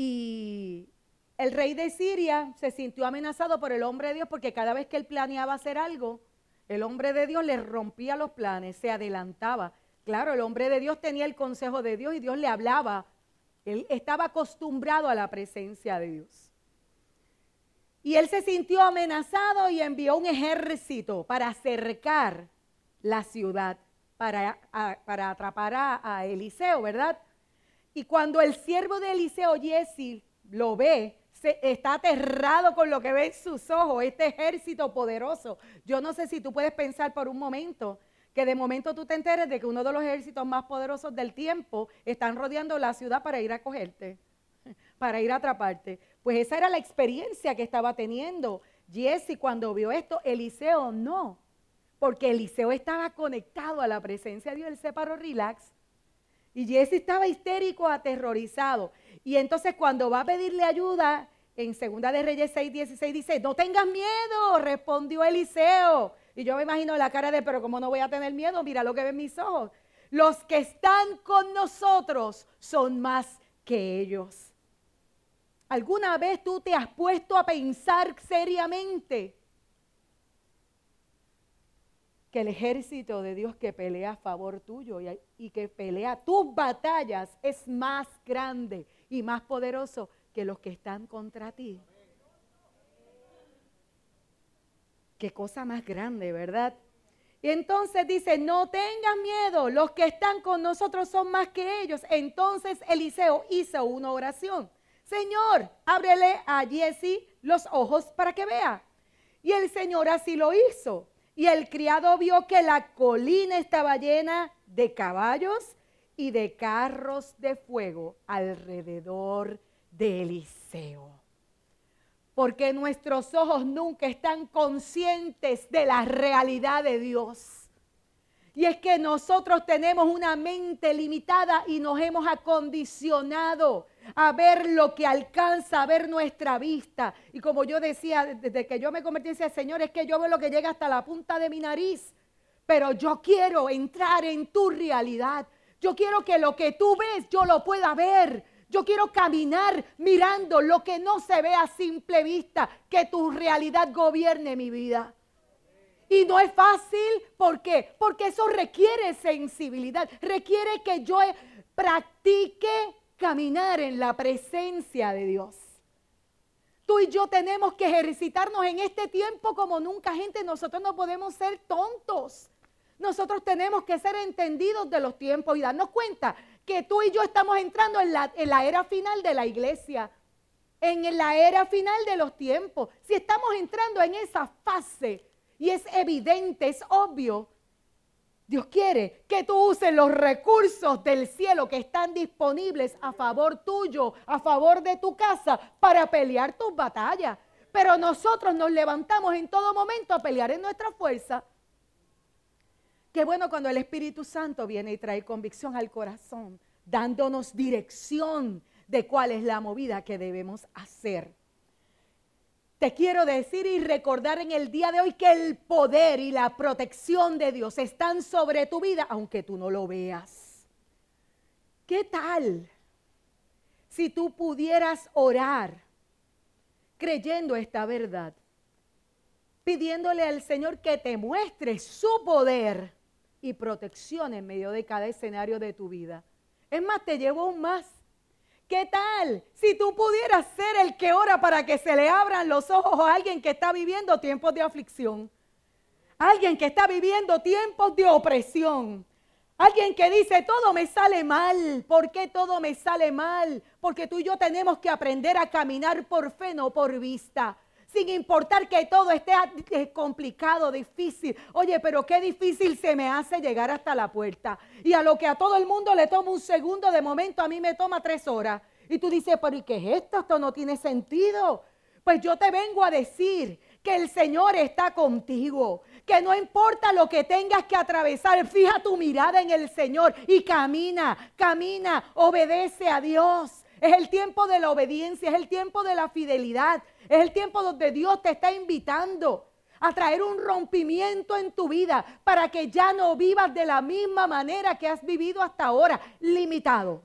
A: y el rey de Siria se sintió amenazado por el hombre de Dios porque cada vez que él planeaba hacer algo, el hombre de Dios le rompía los planes, se adelantaba. Claro, el hombre de Dios tenía el consejo de Dios y Dios le hablaba. Él estaba acostumbrado a la presencia de Dios. Y él se sintió amenazado y envió un ejército para acercar la ciudad, para, para atrapar a, Eliseo, ¿verdad? Y cuando el siervo de Eliseo, Jesse, lo ve, está aterrado con lo que ve en sus ojos, este ejército poderoso. Yo no sé si tú puedes pensar por un momento que de momento tú te enteres de que uno de los ejércitos más poderosos del tiempo están rodeando la ciudad para ir a cogerte, para ir a atraparte. Pues esa era la experiencia que estaba teniendo Jesse cuando vio esto. Eliseo no, porque Eliseo estaba conectado a la presencia de Dios, él se relax. Y Jesse estaba histérico, aterrorizado. Y entonces cuando va a pedirle ayuda, en Segunda de Reyes 6, 16 dice, no tengas miedo, respondió Eliseo. Y yo me imagino la cara de, pero ¿cómo no voy a tener miedo? Mira lo que ven mis ojos. Los que están con nosotros son más que ellos. ¿Alguna vez tú te has puesto a pensar seriamente el ejército de Dios que pelea a favor tuyo y, y que pelea tus batallas es más grande y más poderoso que los que están contra ti. Qué cosa más grande, ¿verdad? Y entonces dice, no tengas miedo, los que están con nosotros son más que ellos. Entonces Eliseo hizo una oración. Señor, ábrele a Jesse los ojos para que vea. Y el Señor así lo hizo. Y el criado vio que la colina estaba llena de caballos y de carros de fuego alrededor de Eliseo. Porque nuestros ojos nunca están conscientes de la realidad de Dios. Y es que nosotros tenemos una mente limitada y nos hemos acondicionado a ver lo que alcanza a ver nuestra vista. Y como yo decía, desde que yo me convertí en Señor, es que yo veo lo que llega hasta la punta de mi nariz. Pero yo quiero entrar en tu realidad. Yo quiero que lo que tú ves, yo lo pueda ver. Yo quiero caminar mirando lo que no se ve a simple vista, que tu realidad gobierne mi vida. Y no es fácil, ¿por qué? Porque eso requiere sensibilidad, requiere que yo practique caminar en la presencia de Dios. Tú y yo tenemos que ejercitarnos en este tiempo como nunca, gente. Nosotros no podemos ser tontos. Nosotros tenemos que ser entendidos de los tiempos y darnos cuenta que tú y yo estamos entrando en la, en la era final de la iglesia, en la era final de los tiempos. Si estamos entrando en esa fase y es evidente, es obvio, Dios quiere que tú uses los recursos del cielo que están disponibles a favor tuyo, a favor de tu casa, para pelear tus batallas. Pero nosotros nos levantamos en todo momento a pelear en nuestra fuerza. Qué bueno cuando el Espíritu Santo viene y trae convicción al corazón, dándonos dirección de cuál es la movida que debemos hacer. Te quiero decir y recordar en el día de hoy que el poder y la protección de Dios están sobre tu vida, aunque tú no lo veas. ¿Qué tal si tú pudieras orar creyendo esta verdad? Pidiéndole al Señor que te muestre su poder y protección en medio de cada escenario de tu vida. Es más, te llevo aún más. ¿Qué tal si tú pudieras ser el que ora para que se le abran los ojos a alguien que está viviendo tiempos de aflicción? Alguien que está viviendo tiempos de opresión. Alguien que dice, todo me sale mal. ¿Por qué todo me sale mal? Porque tú y yo tenemos que aprender a caminar por fe, no por vista sin importar que todo esté complicado, difícil. Oye, pero qué difícil se me hace llegar hasta la puerta. Y a lo que a todo el mundo le toma un segundo, de momento a mí me toma tres horas. Y tú dices, pero ¿y qué es esto? Esto no tiene sentido. Pues yo te vengo a decir que el Señor está contigo, que no importa lo que tengas que atravesar, fija tu mirada en el Señor y camina, camina, obedece a Dios. Es el tiempo de la obediencia, es el tiempo de la fidelidad, es el tiempo donde Dios te está invitando a traer un rompimiento en tu vida para que ya no vivas de la misma manera que has vivido hasta ahora, limitado.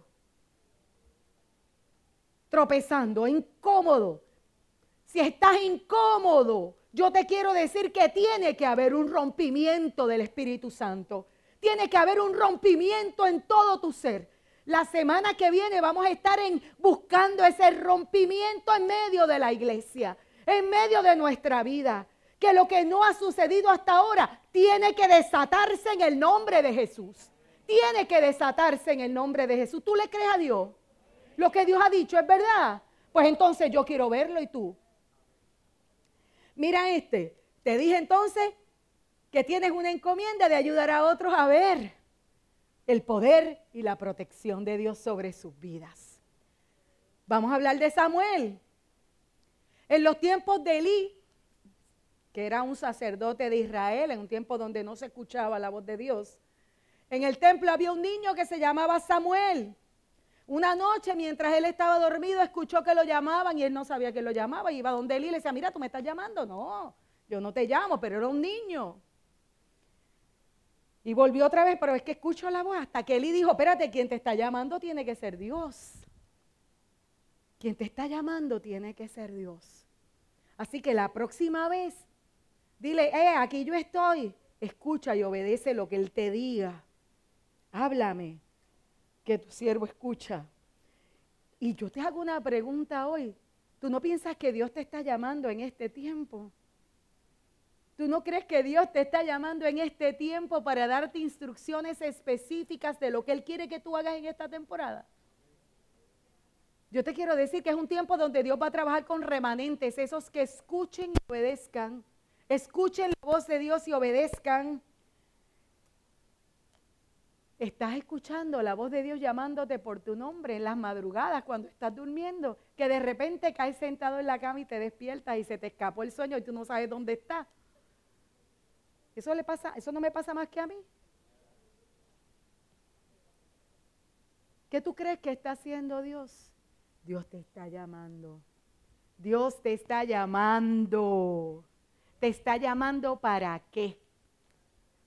A: tropezando, incómodo, si estás incómodo, yo te quiero decir que tiene que haber un rompimiento del Espíritu Santo. Tiene que haber un rompimiento en todo tu ser. La semana que viene vamos a estar en, buscando ese rompimiento en medio de la iglesia, en medio de nuestra vida. Que lo que no ha sucedido hasta ahora tiene que desatarse en el nombre de Jesús. Tiene que desatarse en el nombre de Jesús. ¿Tú le crees a Dios? Lo que Dios ha dicho es verdad. Pues entonces yo quiero verlo y tú. Mira este, te dije entonces que tienes una encomienda de ayudar a otros a ver el poder y la protección de Dios sobre sus vidas. Vamos a hablar de Samuel. En los tiempos de Elí, que era un sacerdote de Israel, en un tiempo donde no se escuchaba la voz de Dios, en el templo había un niño que se llamaba Samuel. Una noche, mientras él estaba dormido, escuchó que lo llamaban y él no sabía que lo llamaba. Y iba donde él y le decía, mira, tú me estás llamando. No, yo no te llamo, pero era un niño. Y volvió otra vez, pero es que escucho la voz hasta que Eli dijo, espérate, quien te está llamando tiene que ser Dios. Quien te está llamando tiene que ser Dios. Así que la próxima vez, dile, eh, aquí yo estoy. Escucha y obedece lo que Él te diga. Háblame que tu siervo escucha. Y yo te hago una pregunta hoy. ¿Tú no piensas que Dios te está llamando en este tiempo? ¿Tú no crees que Dios te está llamando en este tiempo para darte instrucciones específicas de lo que Él quiere que tú hagas en esta temporada? Yo te quiero decir que es un tiempo donde Dios va a trabajar con remanentes, esos que escuchen y obedezcan. Escuchen la voz de Dios y obedezcan. Estás escuchando la voz de Dios llamándote por tu nombre en las madrugadas cuando estás durmiendo, que de repente caes sentado en la cama y te despiertas y se te escapó el sueño y tú no sabes dónde está. Eso le pasa, eso no me pasa más que a mí. ¿Qué tú crees que está haciendo Dios? Dios te está llamando. Dios te está llamando. ¿Te está llamando para qué?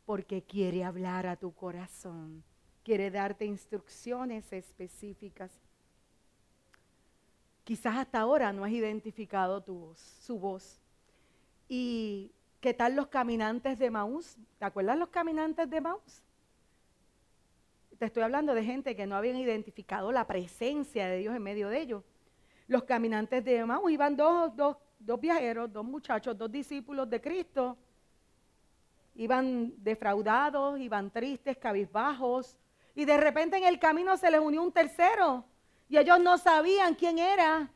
A: porque quiere hablar a tu corazón, quiere darte instrucciones específicas. Quizás hasta ahora no has identificado tu voz, su voz. ¿Y qué tal los caminantes de Maús? ¿Te acuerdas los caminantes de Maús? Te estoy hablando de gente que no habían identificado la presencia de Dios en medio de ellos. Los caminantes de Maús iban dos, dos, dos viajeros, dos muchachos, dos discípulos de Cristo iban defraudados, iban tristes, cabizbajos, y de repente en el camino se les unió un tercero, y ellos no sabían quién era,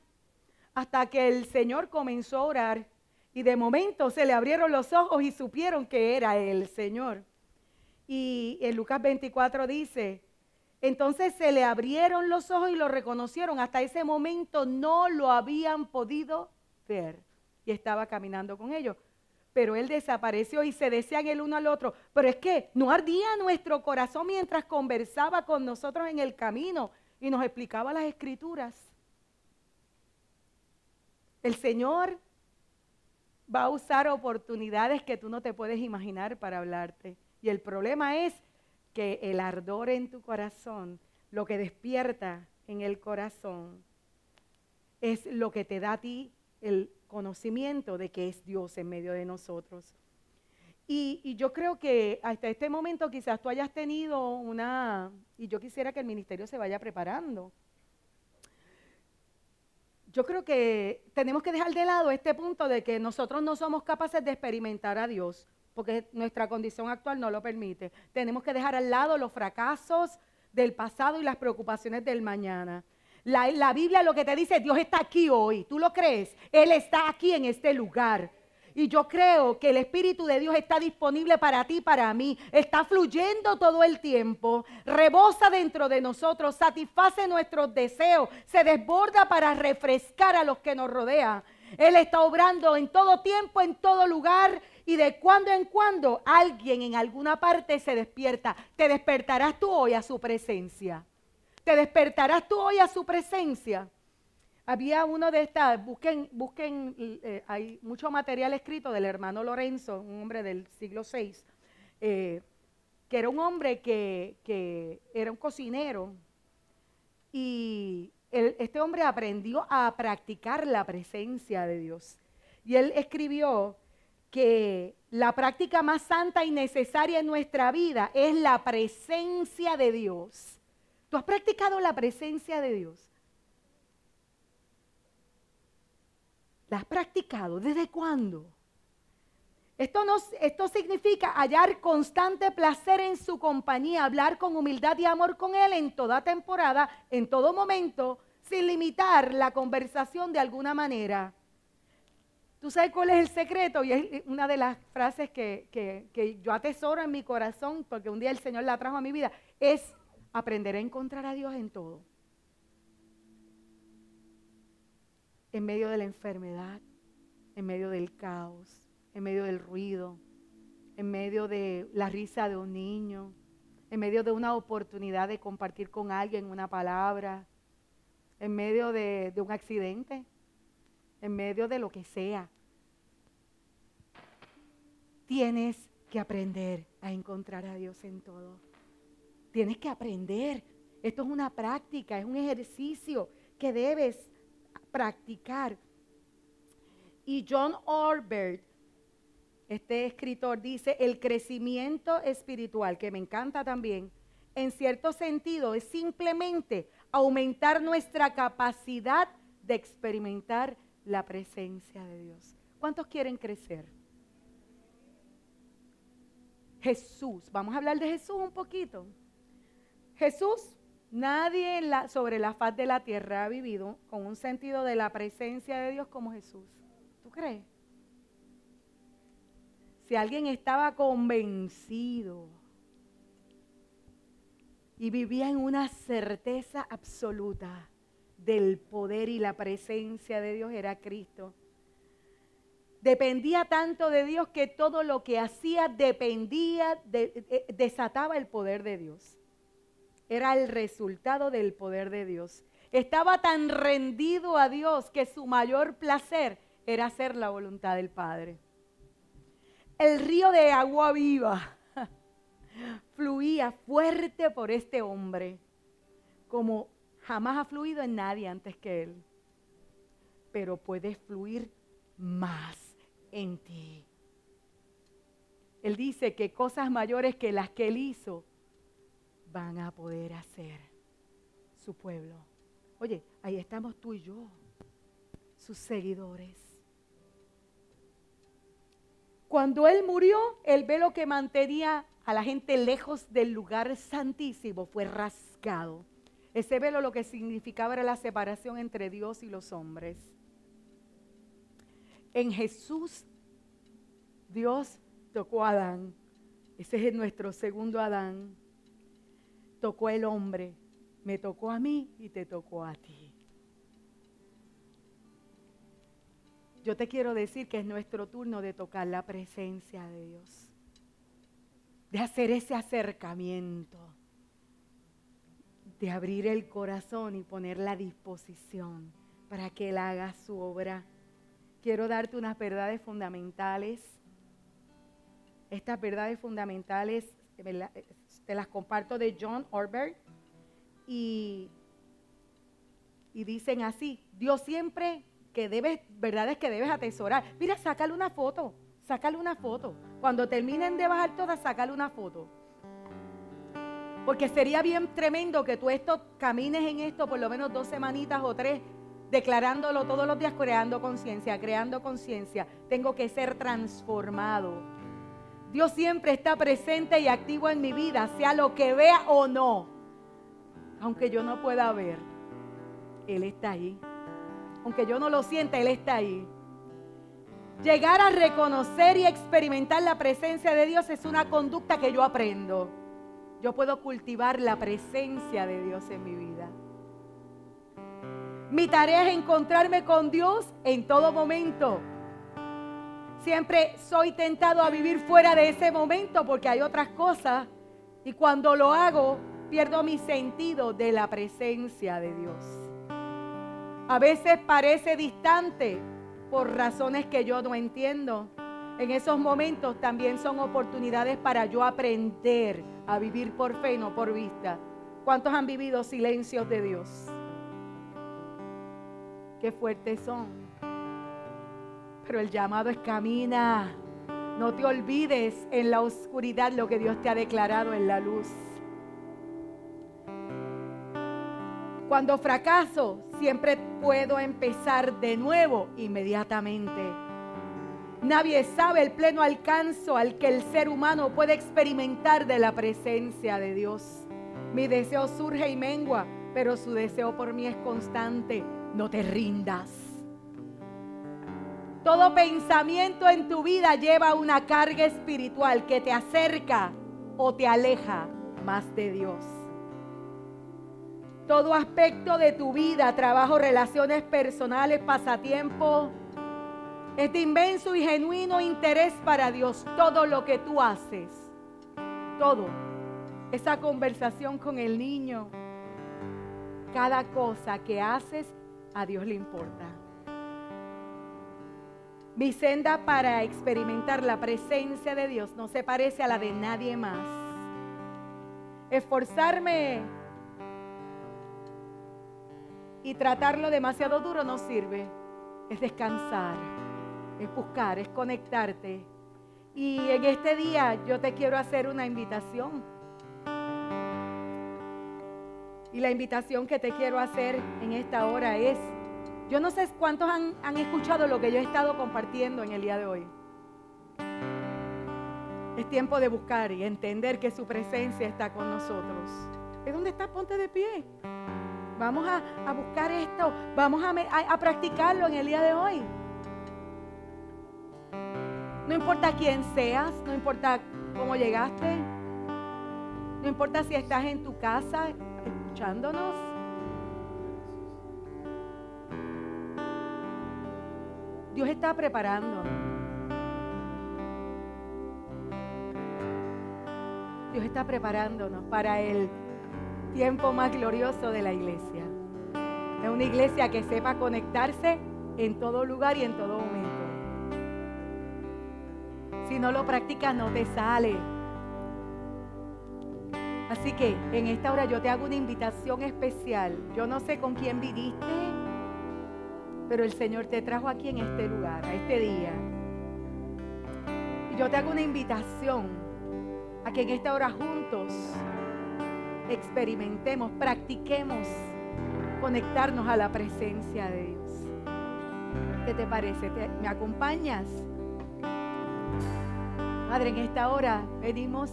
A: hasta que el Señor comenzó a orar, y de momento se le abrieron los ojos y supieron que era el Señor. Y en Lucas 24 dice, entonces se le abrieron los ojos y lo reconocieron. Hasta ese momento no lo habían podido ver. Y estaba caminando con ellos pero él desapareció y se desean el uno al otro. Pero es que no ardía nuestro corazón mientras conversaba con nosotros en el camino y nos explicaba las escrituras. El Señor va a usar oportunidades que tú no te puedes imaginar para hablarte. Y el problema es que el ardor en tu corazón, lo que despierta en el corazón, es lo que te da a ti el conocimiento de que es Dios en medio de nosotros. Y, yo creo que hasta este momento quizás tú hayas tenido una, y yo quisiera que el ministerio se vaya preparando. Yo creo que tenemos que dejar de lado este punto de que nosotros no somos capaces de experimentar a Dios, porque nuestra condición actual no lo permite. Tenemos que dejar al lado los fracasos del pasado y las preocupaciones del mañana. La, Biblia lo que te dice, Dios está aquí hoy. ¿Tú lo crees? Él está aquí en este lugar. Y yo creo que el Espíritu de Dios está disponible para ti, para mí. Está fluyendo todo el tiempo. Rebosa dentro de nosotros, satisface nuestros deseos, se desborda para refrescar a los que nos rodean. Él está obrando en todo tiempo, en todo lugar. Y de cuando en cuando alguien en alguna parte se despierta. Te despertarás tú hoy a su presencia. Te despertarás tú hoy a su presencia. Había uno de estas, busquen, busquen, eh, hay mucho material escrito del hermano Lorenzo, un hombre del siglo VI, eh, que era un hombre que, que, era un cocinero y este hombre aprendió a practicar la presencia de Dios. Y él escribió que la práctica más santa y necesaria en nuestra vida es la presencia de Dios. ¿Tú has practicado la presencia de Dios? ¿La has practicado? ¿Desde cuándo? Esto, esto significa hallar constante placer en su compañía, hablar con humildad y amor con Él en toda temporada, en todo momento, sin limitar la conversación de alguna manera. ¿Tú sabes cuál es el secreto? Y es una de las frases que, que yo atesoro en mi corazón, porque un día el Señor la trajo a mi vida, es aprender a encontrar a Dios en todo. En medio de la enfermedad, en medio del caos, en medio del ruido, en medio de la risa de un niño, en medio de una oportunidad de compartir con alguien una palabra, en medio de, un accidente, en medio de lo que sea. Tienes que aprender a encontrar a Dios en todo. Tienes que aprender. Esto es una práctica, es un ejercicio que debes practicar. Y John Orbert este escritor dice, el crecimiento espiritual, que me encanta también, en cierto sentido es simplemente aumentar nuestra capacidad de experimentar la presencia de Dios. ¿Cuántos quieren crecer? Jesús, vamos a hablar de Jesús un poquito. Jesús, nadie sobre la faz de la tierra ha vivido con un sentido de la presencia de Dios como Jesús. ¿Tú crees? Si alguien estaba convencido y vivía en una certeza absoluta del poder y la presencia de Dios, era Cristo. Dependía tanto de Dios que todo lo que hacía dependía, de, desataba el poder de Dios. Era el resultado del poder de Dios. Estaba tan rendido a Dios que su mayor placer era hacer la voluntad del Padre el río de agua viva fluía fuerte por este hombre, como jamás ha fluido en nadie antes que él. Pero puede fluir más en ti. Él dice que cosas mayores que las que él hizo van a poder hacer su pueblo. Oye, ahí estamos tú y yo, sus seguidores. Cuando él murió, el velo que mantenía a la gente lejos del lugar santísimo fue rasgado. Ese velo lo que significaba era la separación entre Dios y los hombres. En Jesús, Dios tocó a Adán. Ese es nuestro segundo Adán. Tocó el hombre. Me tocó a mí y te tocó a ti. yo te quiero decir que es nuestro turno de tocar la presencia de Dios, de hacer ese acercamiento, de abrir el corazón y poner la disposición para que Él haga su obra. Quiero darte unas verdades fundamentales. Estas verdades fundamentales te las comparto de John Orbert y, y dicen así, Dios siempre que debes, verdades que debes atesorar. Mira, sácale una foto, sácale una foto. Cuando terminen de bajar todas, sácale una foto. Porque sería bien tremendo que tú esto camines en esto por lo menos dos semanitas o tres, declarándolo todos los días, creando conciencia, creando conciencia. Tengo que ser transformado. Dios siempre está presente y activo en mi vida, sea lo que vea o no. Aunque yo no pueda ver, Él está ahí aunque yo no lo sienta, Él está ahí. Llegar a reconocer y experimentar la presencia de Dios es una conducta que yo aprendo. Yo puedo cultivar la presencia de Dios en mi vida. Mi tarea es encontrarme con Dios en todo momento. Siempre soy tentado a vivir fuera de ese momento porque hay otras cosas y cuando lo hago pierdo mi sentido de la presencia de Dios. A veces parece distante por razones que yo no entiendo. En esos momentos también son oportunidades para yo aprender a vivir por fe no por vista. ¿Cuántos han vivido silencios de Dios? qué fuertes son. Pero el llamado es camina. No te olvides en la oscuridad lo que Dios te ha declarado en la luz. Cuando fracaso, siempre puedo empezar de nuevo inmediatamente. Nadie sabe el pleno alcance al que el ser humano puede experimentar de la presencia de Dios. Mi deseo surge y mengua, pero su deseo por mí es constante. No te rindas. Todo pensamiento en tu vida lleva una carga espiritual que te acerca o te aleja más de Dios. Todo aspecto de tu vida, trabajo, relaciones personales, pasatiempo, es de inmenso y genuino interés para Dios. Todo lo que tú haces, todo, esa conversación con el niño, cada cosa que haces, a Dios le importa. Mi senda para experimentar la presencia de Dios no se parece a la de nadie más. Esforzarme y tratarlo demasiado duro no sirve. Es descansar, es buscar, es conectarte. Y en este día yo te quiero hacer una invitación. Y la invitación que te quiero hacer en esta hora es yo no sé cuántos han, escuchado lo que yo he estado compartiendo en el día de hoy. Es tiempo de buscar y entender que su presencia está con nosotros. ¿Es dónde está? Ponte de pie. Vamos a, buscar esto. Vamos a, a practicarlo en el día de hoy. No importa quién seas, no importa cómo llegaste, no importa si estás en tu casa escuchándonos Dios está preparando. Dios está preparándonos para el tiempo más glorioso de la iglesia. Es una iglesia que sepa conectarse en todo lugar y en todo momento. Si no lo practicas, no te sale. Así que en esta hora yo te hago una invitación especial. Yo no sé con quién viniste, pero el Señor te trajo aquí en este lugar, a este día. Y yo te hago una invitación a que en esta hora juntos experimentemos, practiquemos conectarnos a la presencia de Dios. ¿Qué te parece? ¿Me acompañas? Padre, en esta hora venimos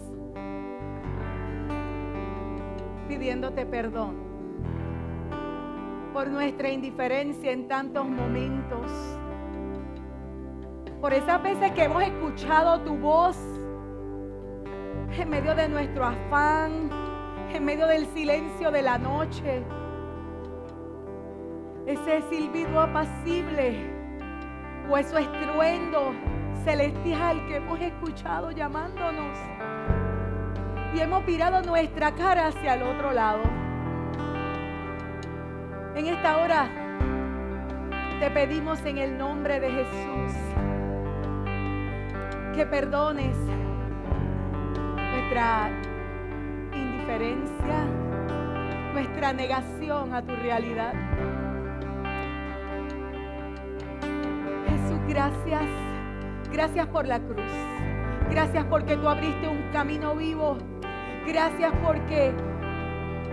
A: pidiéndote perdón por nuestra indiferencia en tantos momentos, por esas veces que hemos escuchado tu voz en medio de nuestro afán, en medio del silencio de la noche, ese silbido apacible o ese estruendo celestial que hemos escuchado llamándonos. Y hemos virado nuestra cara hacia el otro lado. En esta hora te pedimos en el nombre de Jesús que perdones nuestra indiferencia, nuestra negación a tu realidad. Jesús, gracias. Gracias por la cruz. Gracias porque tú abriste un camino vivo. Gracias porque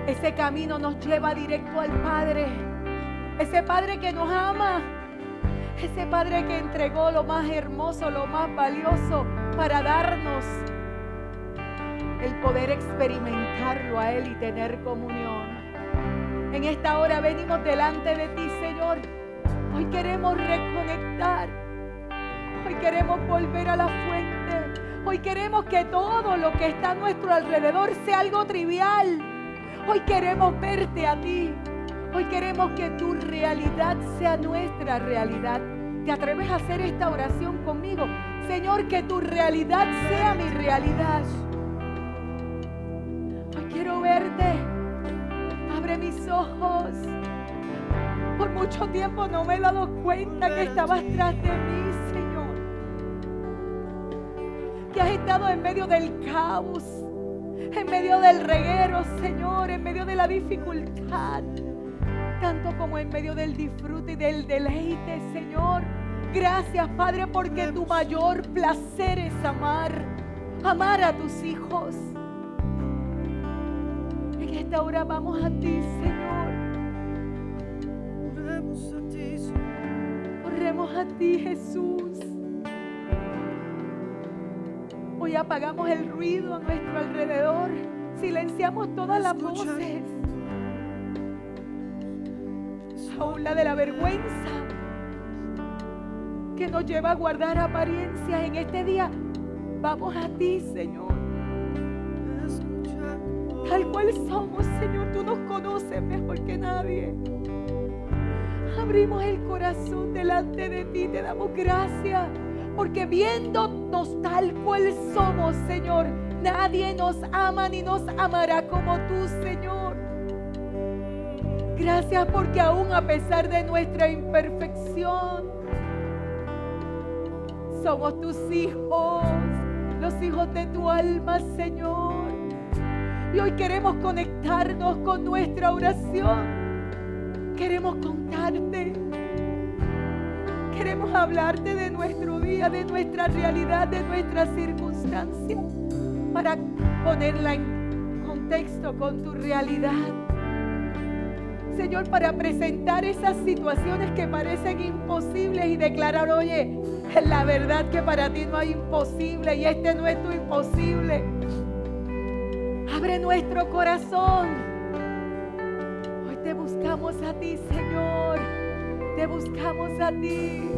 A: ese camino nos lleva directo al Padre. Ese Padre que nos ama. Ese Padre que entregó lo más hermoso, lo más valioso para darnos el poder experimentarlo a Él y tener comunión. En esta hora venimos delante de ti, Señor. Hoy queremos reconectar. Hoy queremos volver a la fuente. Hoy queremos que todo lo que está a nuestro alrededor sea algo trivial Hoy queremos verte a ti. Hoy queremos que tu realidad sea nuestra realidad. ¿Te atreves a hacer esta oración conmigo? Señor, que tu realidad sea mi realidad. Hoy quiero verte. Abre mis ojos. Por mucho tiempo no me he dado cuenta que estabas tras de mí, Señor. Que has estado en medio del caos en medio del reguero, Señor, en medio de la dificultad. tanto como en medio del disfrute y del deleite, Señor. Gracias, Padre, porque tu mayor placer es amar, amar a tus hijos. En esta hora vamos a ti, Señor. Oremos a ti, Jesús. Hoy apagamos el ruido a nuestro alrededor. Silenciamos todas las voces. Aún la de la vergüenza que nos lleva a guardar apariencias en este día. Vamos a ti, Señor. Tal cual somos, Señor. Tú nos conoces mejor que nadie. Abrimos el corazón delante de ti. Te damos gracias. Porque viéndonos tal cual somos, Señor, nadie nos ama ni nos amará como tú, Señor. Gracias porque aún a pesar de nuestra imperfección, somos tus hijos, los hijos de tu alma, Señor. Y hoy queremos conectarnos con nuestra oración. Queremos contarte. Queremos hablarte de nuestro día, de nuestra realidad, de nuestra circunstancia, para ponerla en contexto con tu realidad. Señor, para presentar esas situaciones que parecen imposibles y declarar, oye, la verdad que para ti no hay imposible y este no es tu imposible. Abre nuestro corazón. Hoy te buscamos a ti, Señor. Te buscamos a ti.